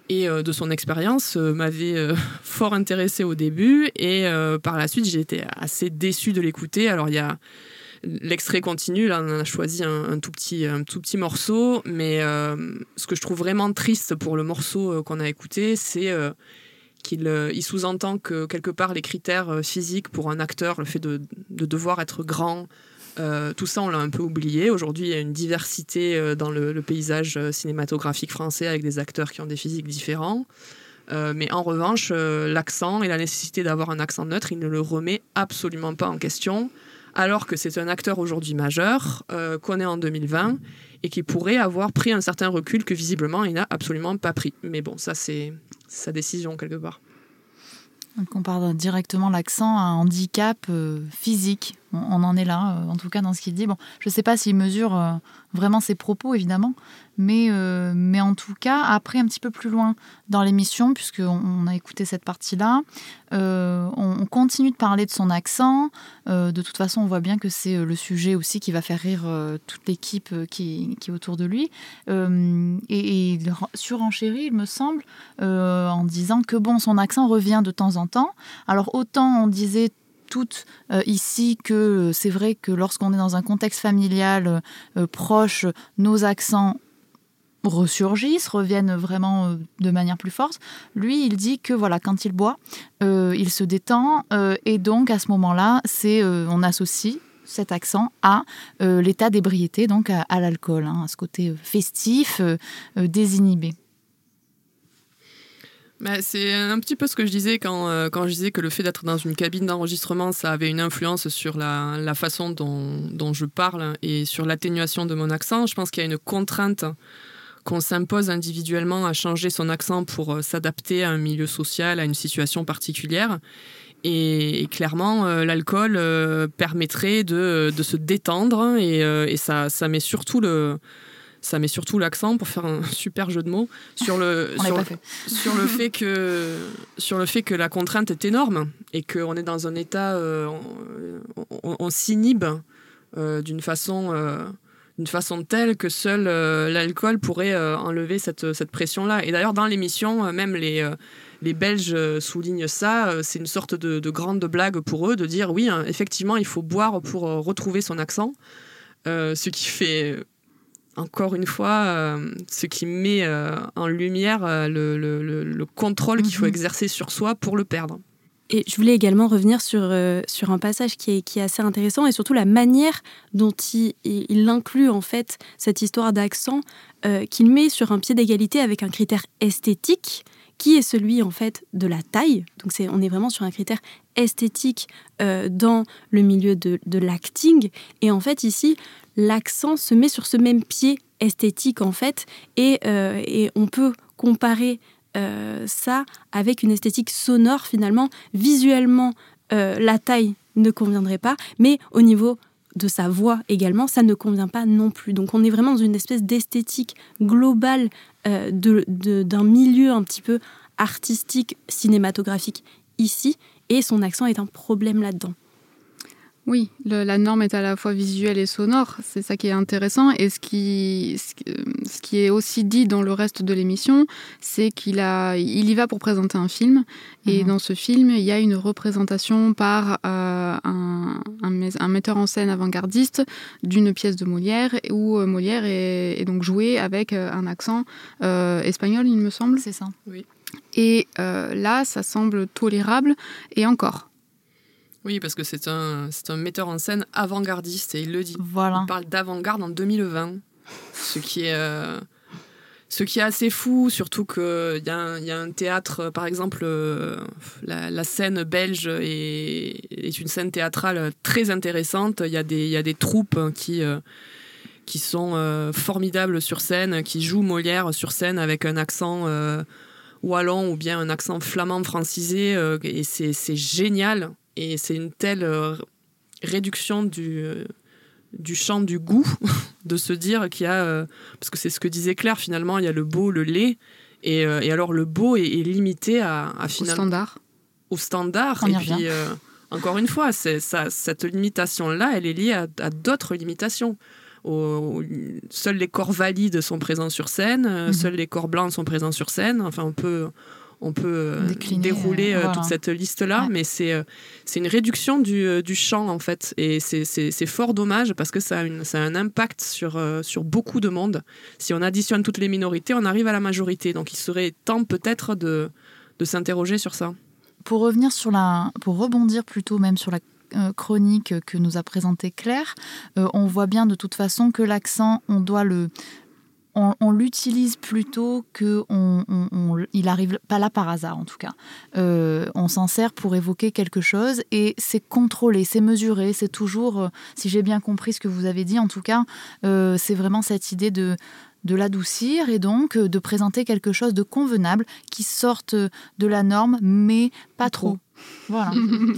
et euh, de son expérience euh, m'avait fort intéressé au début et par la suite j'ai été assez déçu de l'écouter. Alors il y a l'extrait continue, là on a choisi un, tout petit, un tout petit morceau, mais ce que je trouve vraiment triste pour le morceau qu'on a écouté, c'est qu'il euh, il sous-entend que quelque part les critères euh, physiques pour un acteur, le fait de, devoir être grand, euh, tout ça on l'a un peu oublié. Aujourd'hui il y a une diversité dans le, paysage cinématographique français avec des acteurs qui ont des physiques différents. mais en revanche, l'accent et la nécessité d'avoir un accent neutre, il ne le remet absolument pas en question, alors que c'est un acteur aujourd'hui majeur, qu'on est en 2020, et qui pourrait avoir pris un certain recul que visiblement il n'a absolument pas pris. Mais bon, ça c'est sa décision quelque part. On parle directement l'accent à un handicap euh, physique. On, en est là, euh, en tout cas dans ce qu'il dit. Bon, je ne sais pas s'il mesure euh, vraiment ses propos, évidemment, mais, mais en tout cas, après, un petit peu plus loin dans l'émission, puisqu'on on a écouté cette partie-là, on, continue de parler de son accent. de toute façon, on voit bien que c'est le sujet aussi qui va faire rire toute l'équipe qui, qui, est autour de lui. et, et il surenchérit, il me semble, en disant que bon, son accent revient de temps en temps. Alors autant on disait toutes euh, ici que euh, c'est vrai que lorsqu'on est dans un contexte familial euh, proche, nos accents ressurgissent, reviennent vraiment de manière plus forte. Lui, il dit que voilà, quand il boit, il se détend et donc à ce moment-là, c'est on associe cet accent à l'état d'ébriété, donc à, l'alcool, hein, à ce côté festif, désinhibé. Bah, c'est un petit peu ce que je disais quand, euh, quand je disais que le fait d'être dans une cabine d'enregistrement, ça avait une influence sur la, la façon dont, dont, je parle et sur l'atténuation de mon accent. Je pense qu'il y a une contrainte qu'on s'impose individuellement à changer son accent pour euh, s'adapter à un milieu social, à une situation particulière. Et, clairement, euh, l'alcool permettrait de, de, se détendre et, et ça, ça met surtout le ça met surtout l'accent pour faire un super jeu de mots sur le sur, sur, le fait que sur le fait que la contrainte est énorme et qu'on est dans un état euh, on, s'inhibe euh, d'une façon euh, d'une façon telle que seul l'alcool pourrait enlever cette, cette pression là et d'ailleurs dans l'émission même les les Belges soulignent ça, c'est une sorte de, de, grande blague pour eux de dire oui, hein, effectivement, il faut boire pour retrouver son accent, ce qui fait encore une fois, euh, ce qui met euh, en lumière euh, le, contrôle qu'il faut mhm. exercer sur soi pour le perdre. Et je voulais également revenir sur, sur un passage qui est, qui est assez intéressant et surtout la manière dont il, il inclut en fait cette histoire d'accent qu'il met sur un pied d'égalité avec un critère esthétique qui est celui en fait de la taille. Donc c'est, on est vraiment sur un critère esthétique dans le milieu de, de l'acting. Et en fait ici, l'accent se met sur ce même pied esthétique en fait, et, euh, on peut comparer euh, ça avec une esthétique sonore finalement. Visuellement, euh, la taille ne conviendrait pas, mais au niveau de sa voix également, ça ne convient pas non plus. Donc on est vraiment dans une espèce d'esthétique globale d'un milieu un petit peu artistique, cinématographique ici, et son accent est un problème là-dedans. Oui, la norme est à la fois visuelle et sonore, c'est ça qui est intéressant. Et ce qui, ce, qui est aussi dit dans le reste de l'émission, c'est qu'il a, il y va pour présenter un film. Et mhm. dans ce film, il y a une représentation par euh, un, un, metteur en scène avant-gardiste d'une pièce de Molière, où euh, Molière est, donc joué avec euh, un accent espagnol, il me semble. C'est ça. Oui. Et là, ça semble tolérable. Et encore, oui, parce que c'est un, un metteur en scène avant-gardiste et il le dit. Voilà. On parle d'avant-garde en 2020. ce qui est ce qui est assez fou, surtout qu'il y, y, a un théâtre, par exemple, euh, la, scène belge est, est, une scène théâtrale très intéressante. Il y a des, y a des troupes qui, euh, qui sont euh, formidables sur scène, qui jouent Molière sur scène avec un accent wallon ou bien un accent flamand francisé. et c'est génial. Et c'est une telle réduction du du champ du goût, de se dire qu'il y a, euh, parce que c'est ce que disait Claire finalement, il y a le beau, le lait, et, euh, alors le beau est, limité à, à finalement, au standard. Au standard, et puis euh, encore une fois, ça, cette limitation-là, elle est liée à, d'autres limitations. seuls les corps valides sont présents sur scène, mhm. seuls les corps blancs sont présents sur scène. Enfin, on peut, on peut euh, dérouler euh, toute cette liste-là, mais c'est euh, c'est une réduction du, du, champ, en fait. Et c'est fort dommage parce que ça a, une, ça a un impact sur, sur beaucoup de monde. Si on additionne toutes les minorités, on arrive à la majorité. Donc il serait temps peut-être de, de s'interroger sur ça. Pour revenir sur la, pour rebondir plutôt même sur la chronique que nous a présentée Claire, on voit bien de toute façon que l'accent, on doit le on, l'utilise plutôt que on, il arrive pas là par hasard en tout cas. Euh, on s'en sert pour évoquer quelque chose et c'est contrôlé, c'est mesuré, c'est toujours, euh, si j'ai bien compris ce que vous avez dit en tout cas, euh, c'est vraiment cette idée de de l'adoucir et donc de présenter quelque chose de convenable qui sorte de la norme, mais pas trop. Voilà.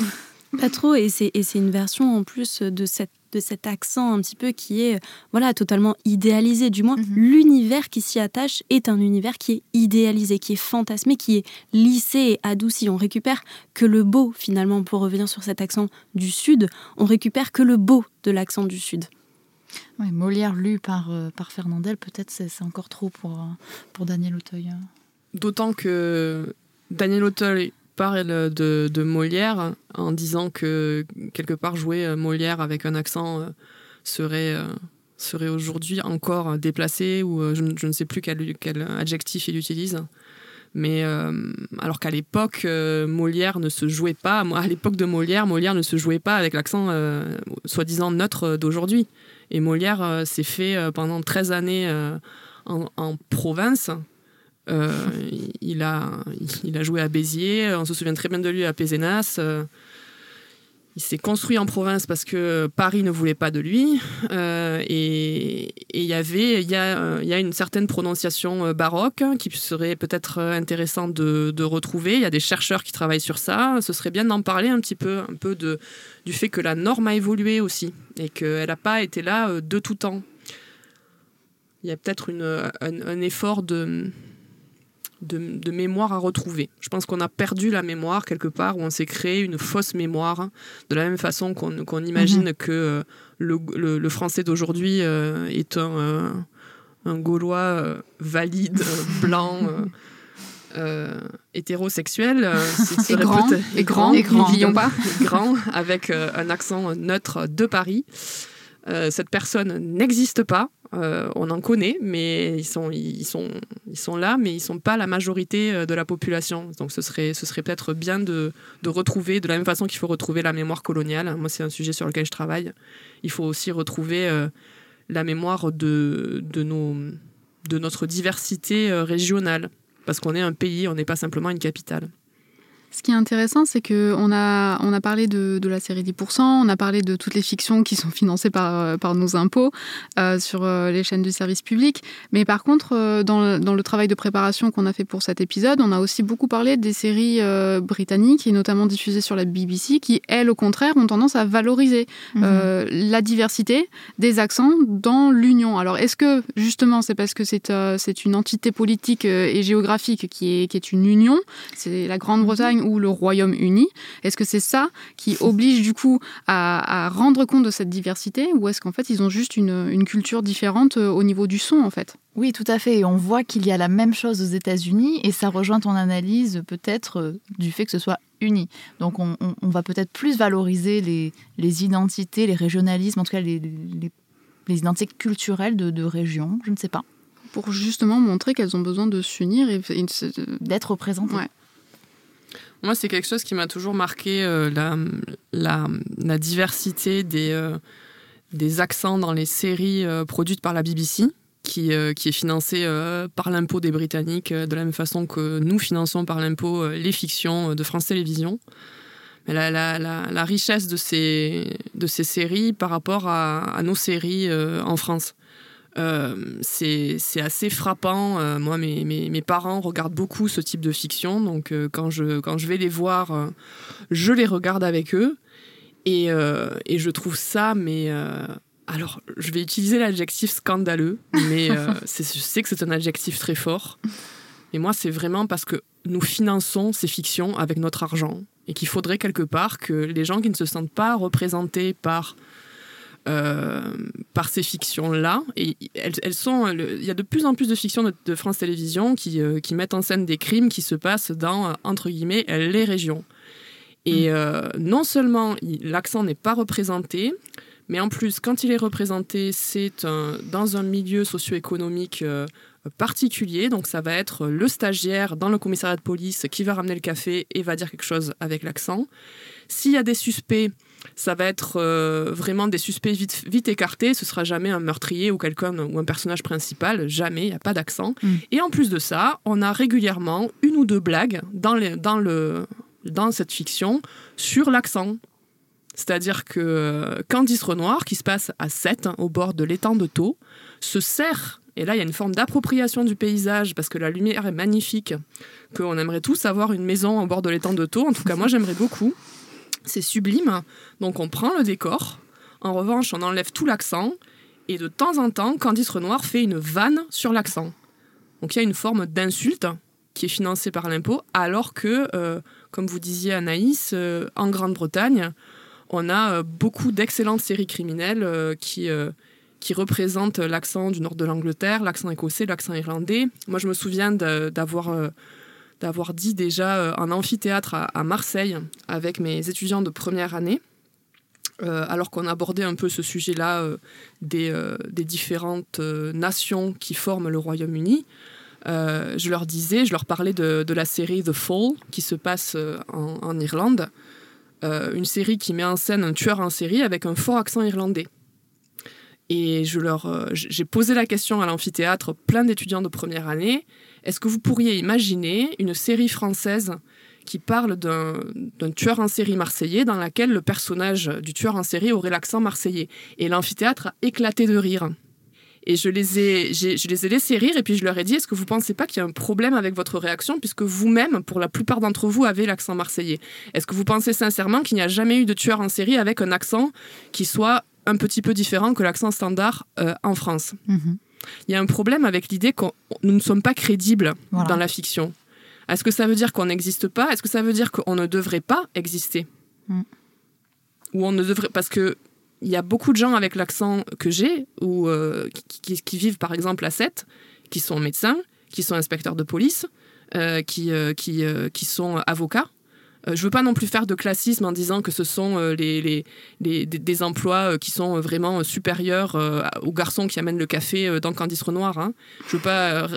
pas trop, et c'est une version en plus de cette de cet accent un petit peu qui est voilà totalement idéalisé. Du moins, mhm. l'univers qui s'y attache est un univers qui est idéalisé, qui est fantasmé, qui est lissé et adouci. On récupère que le beau finalement pour revenir sur cet accent du sud. On récupère que le beau de l'accent du sud. Molière lu par, euh, par Fernandel, peut-être c'est encore trop pour, euh, pour Daniel Auteuil. D'autant que Daniel Auteuil parle de, Molière en disant que quelque part jouer euh, Molière avec un accent euh, serait, euh, serait aujourd'hui encore déplacé ou je, ne sais plus quel, adjectif il utilise. Mais alors qu'à l'époque, Molière ne se jouait pas. À l'époque de Molière, Molière ne se jouait pas avec l'accent soi-disant neutre d'aujourd'hui. Et Molière s'est fait pendant 13 années en province euh, il, a, il a joué à Béziers, on se souvient très bien de lui à Pézenas. Euh, il s'est construit en province parce que Paris ne voulait pas de lui. Euh, et il y avait, y, a, y a une certaine prononciation baroque qui serait peut-être intéressant de, de, retrouver. Il y a des chercheurs qui travaillent sur ça. Ce serait bien d'en parler un petit peu, un peu de, du fait que la norme a évolué aussi et qu'elle n'a pas été là de tout temps. Il y a peut-être un, un, effort de, de, mémoire à retrouver. Je pense qu'on a perdu la mémoire quelque part, où on s'est créé une fausse mémoire, de la même façon qu'on imagine mhm. que euh, le, français d'aujourd'hui euh, est un, euh, un Gaulois valide, blanc. hétérosexuel et, grand, et grand, et grand, pas. grand, avec un accent neutre de Paris. cette personne n'existe pas. Euh, on en connaît, mais ils sont, ils, sont, ils sont là, mais ils ne sont pas la majorité euh, de la population. Donc ce serait, ce serait peut-être bien de, retrouver, de la même façon qu'il faut retrouver la mémoire coloniale. Moi, c'est un sujet sur lequel je travaille. Il faut aussi retrouver euh, la mémoire de, de, nos, de notre diversité régionale. Parce qu'on est un pays, on n'est pas simplement une capitale. Ce qui est intéressant, c'est qu'on a, on a parlé de, de, la série 10%, on a parlé de toutes les fictions qui sont financées par, euh, par nos impôts euh, sur euh, les chaînes du service public. Mais par contre, dans, le, dans, le, travail de préparation qu'on a fait pour cet épisode, on a aussi beaucoup parlé des séries britanniques et notamment diffusées sur la BBC qui, elles, au contraire, ont tendance à valoriser mhm. la diversité des accents dans l'Union. Alors, est-ce que justement, c'est parce que c'est c'est une entité politique et géographique qui est, qui est une union C'est la Grande-Bretagne ou le Royaume-Uni. Est-ce que c'est ça qui oblige du coup à, rendre compte de cette diversité ou est-ce qu'en fait ils ont juste une, culture différente euh, au niveau du son en fait? Oui, tout à fait. Et on voit qu'il y a la même chose aux États-Unis et ça rejoint ton analyse peut-être euh, du fait que ce soit uni. Donc on, va peut-être plus valoriser les, identités, les régionalismes, en tout cas les, identités culturelles de, de régions, je ne sais pas pour justement montrer qu'elles ont besoin de s'unir et, d'être représentées. Moi, c'est quelque chose qui m'a toujours marqué, euh, la, diversité des, euh, des accents dans les séries produites par la BBC, qui, est financée par l'impôt des Britanniques, de la même façon que nous finançons par l'impôt les fictions de France Télévisions. La, richesse de ces, séries par rapport à nos séries en France. Euh, c'est assez frappant. Euh, moi, mes, mes, mes, parents regardent beaucoup ce type de fiction, donc euh, quand, je, quand je vais les voir, je les regarde avec eux. Et, et je trouve ça, mais alors, je vais utiliser l'adjectif scandaleux, mais je sais que c'est un adjectif très fort. Et moi, c'est vraiment parce que nous finançons ces fictions avec notre argent et qu'il faudrait quelque part que les gens qui ne se sentent pas représentés par euh, par ces fictions-là. Et elles, sont, il y a de plus en plus de fictions de, France Télévisions qui, euh, qui, mettent en scène des crimes qui se passent dans, entre guillemets, les régions. Et mm. euh, non seulement l'accent n'est pas représenté, mais en plus, quand il est représenté, c'est dans un milieu socio-économique particulier. Donc ça va être le stagiaire dans le commissariat de police qui va ramener le café et va dire quelque chose avec l'accent. S'il y a des suspects, ça va être euh, vraiment des suspects vite, vite écartés. Ce sera jamais un meurtrier ou quelqu'un ou un personnage principal. Jamais, il n'y a pas d'accent. Mm. Et en plus de ça, on a régulièrement une ou deux blagues dans, les, dans, le, dans cette fiction sur l'accent. C'est-à-dire que euh, Candice Renoir, qui se passe à 7, hein, au bord de l'étang de Thau, se sert, et là il y a une forme d'appropriation du paysage, parce que la lumière est magnifique, qu'on aimerait tous avoir une maison au bord de l'étang de Thau, en tout cas moi j'aimerais beaucoup. C'est sublime. Donc on prend le décor. En revanche, on enlève tout l'accent. Et de temps en temps, Candice Renoir fait une vanne sur l'accent. Donc il y a une forme d'insulte qui est financée par l'impôt, alors que, euh, comme vous disiez Anaïs, euh, en Grande-Bretagne, on a euh, beaucoup d'excellentes séries criminelles qui, qui représentent l'accent du nord de l'Angleterre, l'accent écossais, l'accent irlandais. Moi, je me souviens d'avoir d'avoir dit déjà un amphithéâtre à, Marseille avec mes étudiants de première année. Euh, alors qu'on abordait un peu ce sujet-là euh, euh, des, différentes nations qui forment le Royaume-Uni, je leur disais, je leur parlais de, la série The Fall qui se passe en, Irlande, une série qui met en scène un tueur en série avec un fort accent irlandais. Et je leur, j'ai posé la question à l'amphithéâtre, plein d'étudiants de première année, est-ce que vous pourriez imaginer une série française qui parle d'un tueur en série marseillais dans laquelle le personnage du tueur en série aurait l'accent marseillais. Et l'amphithéâtre a éclaté de rire? Et je les, ai, je les ai laissés rire et puis je leur ai dit, est-ce que vous ne pensez pas qu'il y a un problème avec votre réaction puisque vous-même, pour la plupart d'entre vous, avez l'accent marseillais? Est-ce que vous pensez sincèrement qu'il n'y a jamais eu de tueur en série avec un accent qui soit un petit peu différent que l'accent standard euh, en France? Mhm. Il y a un problème avec l'idée que nous ne sommes pas crédibles dans la fiction. Est-ce que ça veut dire qu'on n'existe pas? Est-ce que ça veut dire qu'on ne devrait pas exister? Mm. Ou on ne devrait parce que il y a beaucoup de gens avec l'accent que j'ai ou euh, qui, vivent par exemple à 7, qui sont médecins, qui sont inspecteurs de police, euh, qui, euh, qui, qui sont avocats euh, je veux pas non plus faire de classisme en disant que ce sont euh, les, des, emplois euh, qui sont vraiment supérieurs aux garçons qui amènent le café dans Candice Renoir. Hein. Je veux pas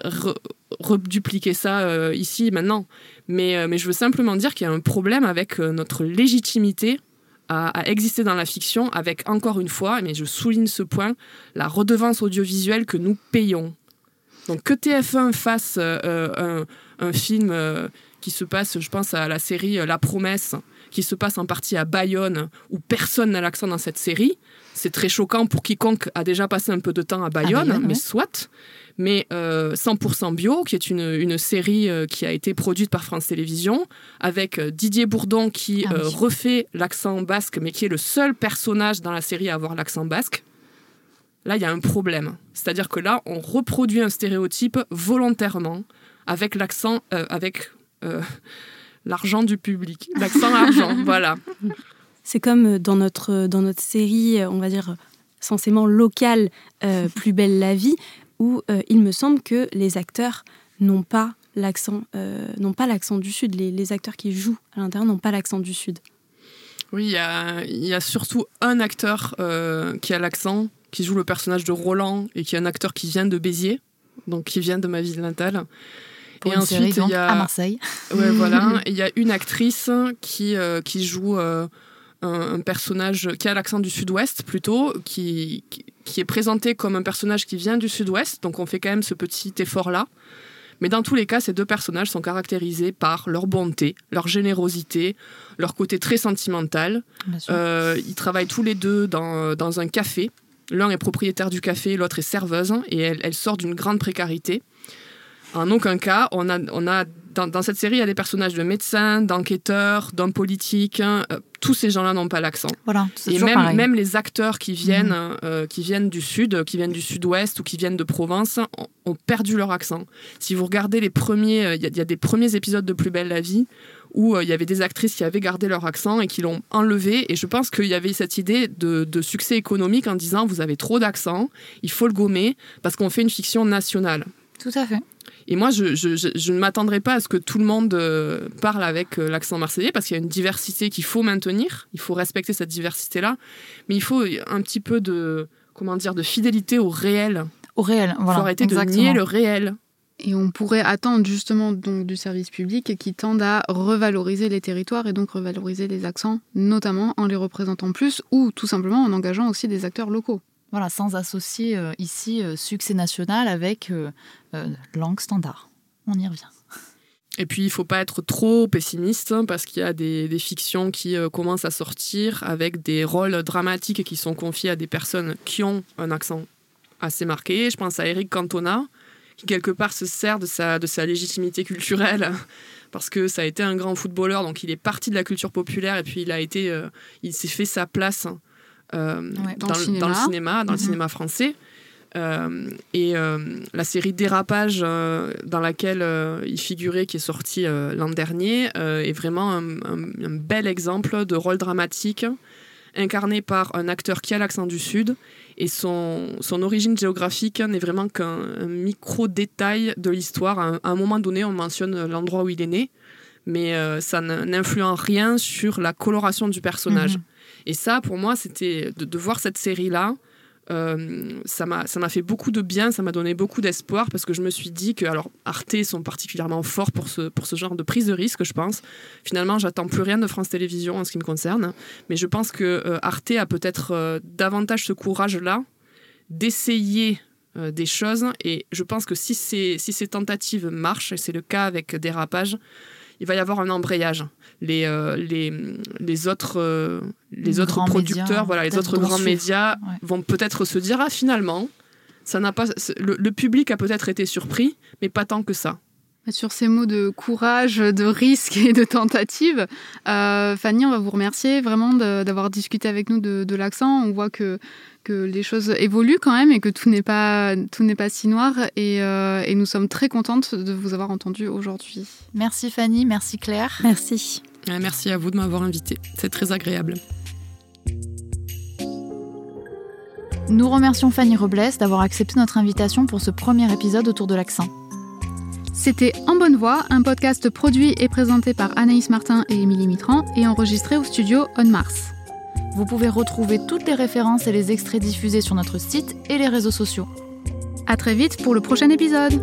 redupliquer ça ici maintenant. Mais, mais je veux simplement dire qu'il y a un problème avec notre légitimité à, exister dans la fiction avec, encore une fois, mais je souligne ce point, la redevance audiovisuelle que nous payons. Donc que TF1 fasse un, un, film qui se passe, je pense à la série euh, La Promesse, qui se passe en partie à Bayonne, où personne n'a l'accent dans cette série. C'est très choquant pour quiconque a déjà passé un peu de temps à Bayonne, mais soit. Mais 100% euh, Bio, qui est une, série euh, qui a été produite par France Télévisions, avec Didier Bourdon qui ah refait l'accent basque, mais qui est le seul personnage dans la série à avoir l'accent basque. Là, il y a un problème. C'est-à-dire que là, on reproduit un stéréotype volontairement avec l'accent, avec euh, l'argent du public, l'accent argent, voilà. C'est comme euh, dans notre, dans notre série, euh, on va dire, censément locale, Plus belle la vie, où il me semble que les acteurs n'ont pas l'accent n'ont pas l'accent du Sud. Les, acteurs qui jouent à l'intérieur n'ont pas l'accent du Sud. Oui, il y a, y a, surtout un acteur qui a l'accent, qui joue le personnage de Roland et qui est un acteur qui vient de Béziers, donc qui vient de ma ville natale et ensuite, il y a... à Marseille. Ouais, voilà. Il y a une actrice qui, euh, qui joue euh, un, personnage qui a l'accent du sud-ouest plutôt, qui, qui, est présenté comme un personnage qui vient du sud-ouest. Donc on fait quand même ce petit effort-là. Mais dans tous les cas, ces deux personnages sont caractérisés par leur bonté, leur générosité, leur côté très sentimental. Euh, ils travaillent tous les deux dans, dans un café. L'un est propriétaire du café, l'autre est serveuse, et elle, elle sort d'une grande précarité. En aucun cas, on a, on a dans, cette série, il y a des personnages de médecins, d'enquêteurs, d'hommes politiques. Hein. Euh, tous ces gens-là n'ont pas l'accent. Voilà, et même, même les acteurs qui viennent, mhm. euh, qui viennent du sud, qui viennent du sud-ouest ou qui viennent de Provence, ont, perdu leur accent. Si vous regardez les premiers, euh, il y, a des premiers épisodes de Plus belle la vie où il y avait des actrices qui avaient gardé leur accent et qui l'ont enlevé. Et je pense qu'il y avait cette idée de, de, succès économique en disant vous avez trop d'accent, il faut le gommer parce qu'on fait une fiction nationale. Tout à fait. Et moi, je, ne m'attendrai pas à ce que tout le monde euh, parle avec euh, l'accent marseillais, parce qu'il y a une diversité qu'il faut maintenir. Il faut respecter cette diversité-là. Mais il faut un petit peu de, comment dire, de fidélité au réel. Au réel, voilà. Il faut arrêter de nier le réel. Et on pourrait attendre justement donc du service public qui tende à revaloriser les territoires et donc revaloriser les accents, notamment en les représentant plus ou tout simplement en engageant aussi des acteurs locaux. Voilà, sans associer euh, ici euh, succès national avec euh, langue standard. On y revient. Et puis, il ne faut pas être trop pessimiste hein, parce qu'il y a des, fictions qui commencent à sortir avec des rôles dramatiques qui sont confiés à des personnes qui ont un accent assez marqué. Je pense à Eric Cantona, qui quelque part se sert de sa, légitimité culturelle parce que ça a été un grand footballeur, donc il est parti de la culture populaire et puis il il s'est fait sa place euh, dans, le cinéma. dans le mhm. cinéma français. Euh, et euh, la série Dérapage, dans laquelle il figurait, qui est sortie l'an dernier, est vraiment un, bel exemple de rôle dramatique incarné par un acteur qui a l'accent du Sud. Et son, son origine géographique n'est vraiment qu'un micro-détail de l'histoire. À, un moment donné, on mentionne l'endroit où il est né, mais ça n'influe en rien sur la coloration du personnage. Mhm. Et ça, pour moi, c'était de, voir cette série-là. Euh, ça m'a fait beaucoup de bien, ça m'a donné beaucoup d'espoir parce que je me suis dit que alors Arte sont particulièrement forts pour ce, pour ce genre de prise de risque, je pense. Finalement, j'attends plus rien de France Télévisions en ce qui me concerne, mais je pense que euh, Arte a peut-être euh, davantage ce courage-là d'essayer des choses et je pense que si ces, si ces tentatives marchent, et c'est le cas avec Dérapage, il va y avoir un embrayage. Les, euh, les, les autres, euh, les autres producteurs, voilà, les autres grands médias vont peut-être se dire ah finalement, ça n'a pas, le, public a peut-être été surpris, mais pas tant que ça. Sur ces mots de courage, de risque et de tentative, euh, Fanny, on va vous remercier vraiment d'avoir discuté avec nous de, de l'accent. On voit que que les choses évoluent quand même et que tout n'est pas, tout n'est pas si noir. Et, euh, et, nous sommes très contentes de vous avoir entendu aujourd'hui. Merci Fanny, merci Claire. Merci. Merci à vous de m'avoir invité. C'est très agréable. Nous remercions Fanny Robles d'avoir accepté notre invitation pour ce premier épisode autour de l'accent. C'était En Bonne Voix, un podcast produit et présenté par Anaïs Martin et Émilie Mitran et enregistré au studio On Mars. Vous pouvez retrouver toutes les références et les extraits diffusés sur notre site et les réseaux sociaux. À très vite pour le prochain épisode.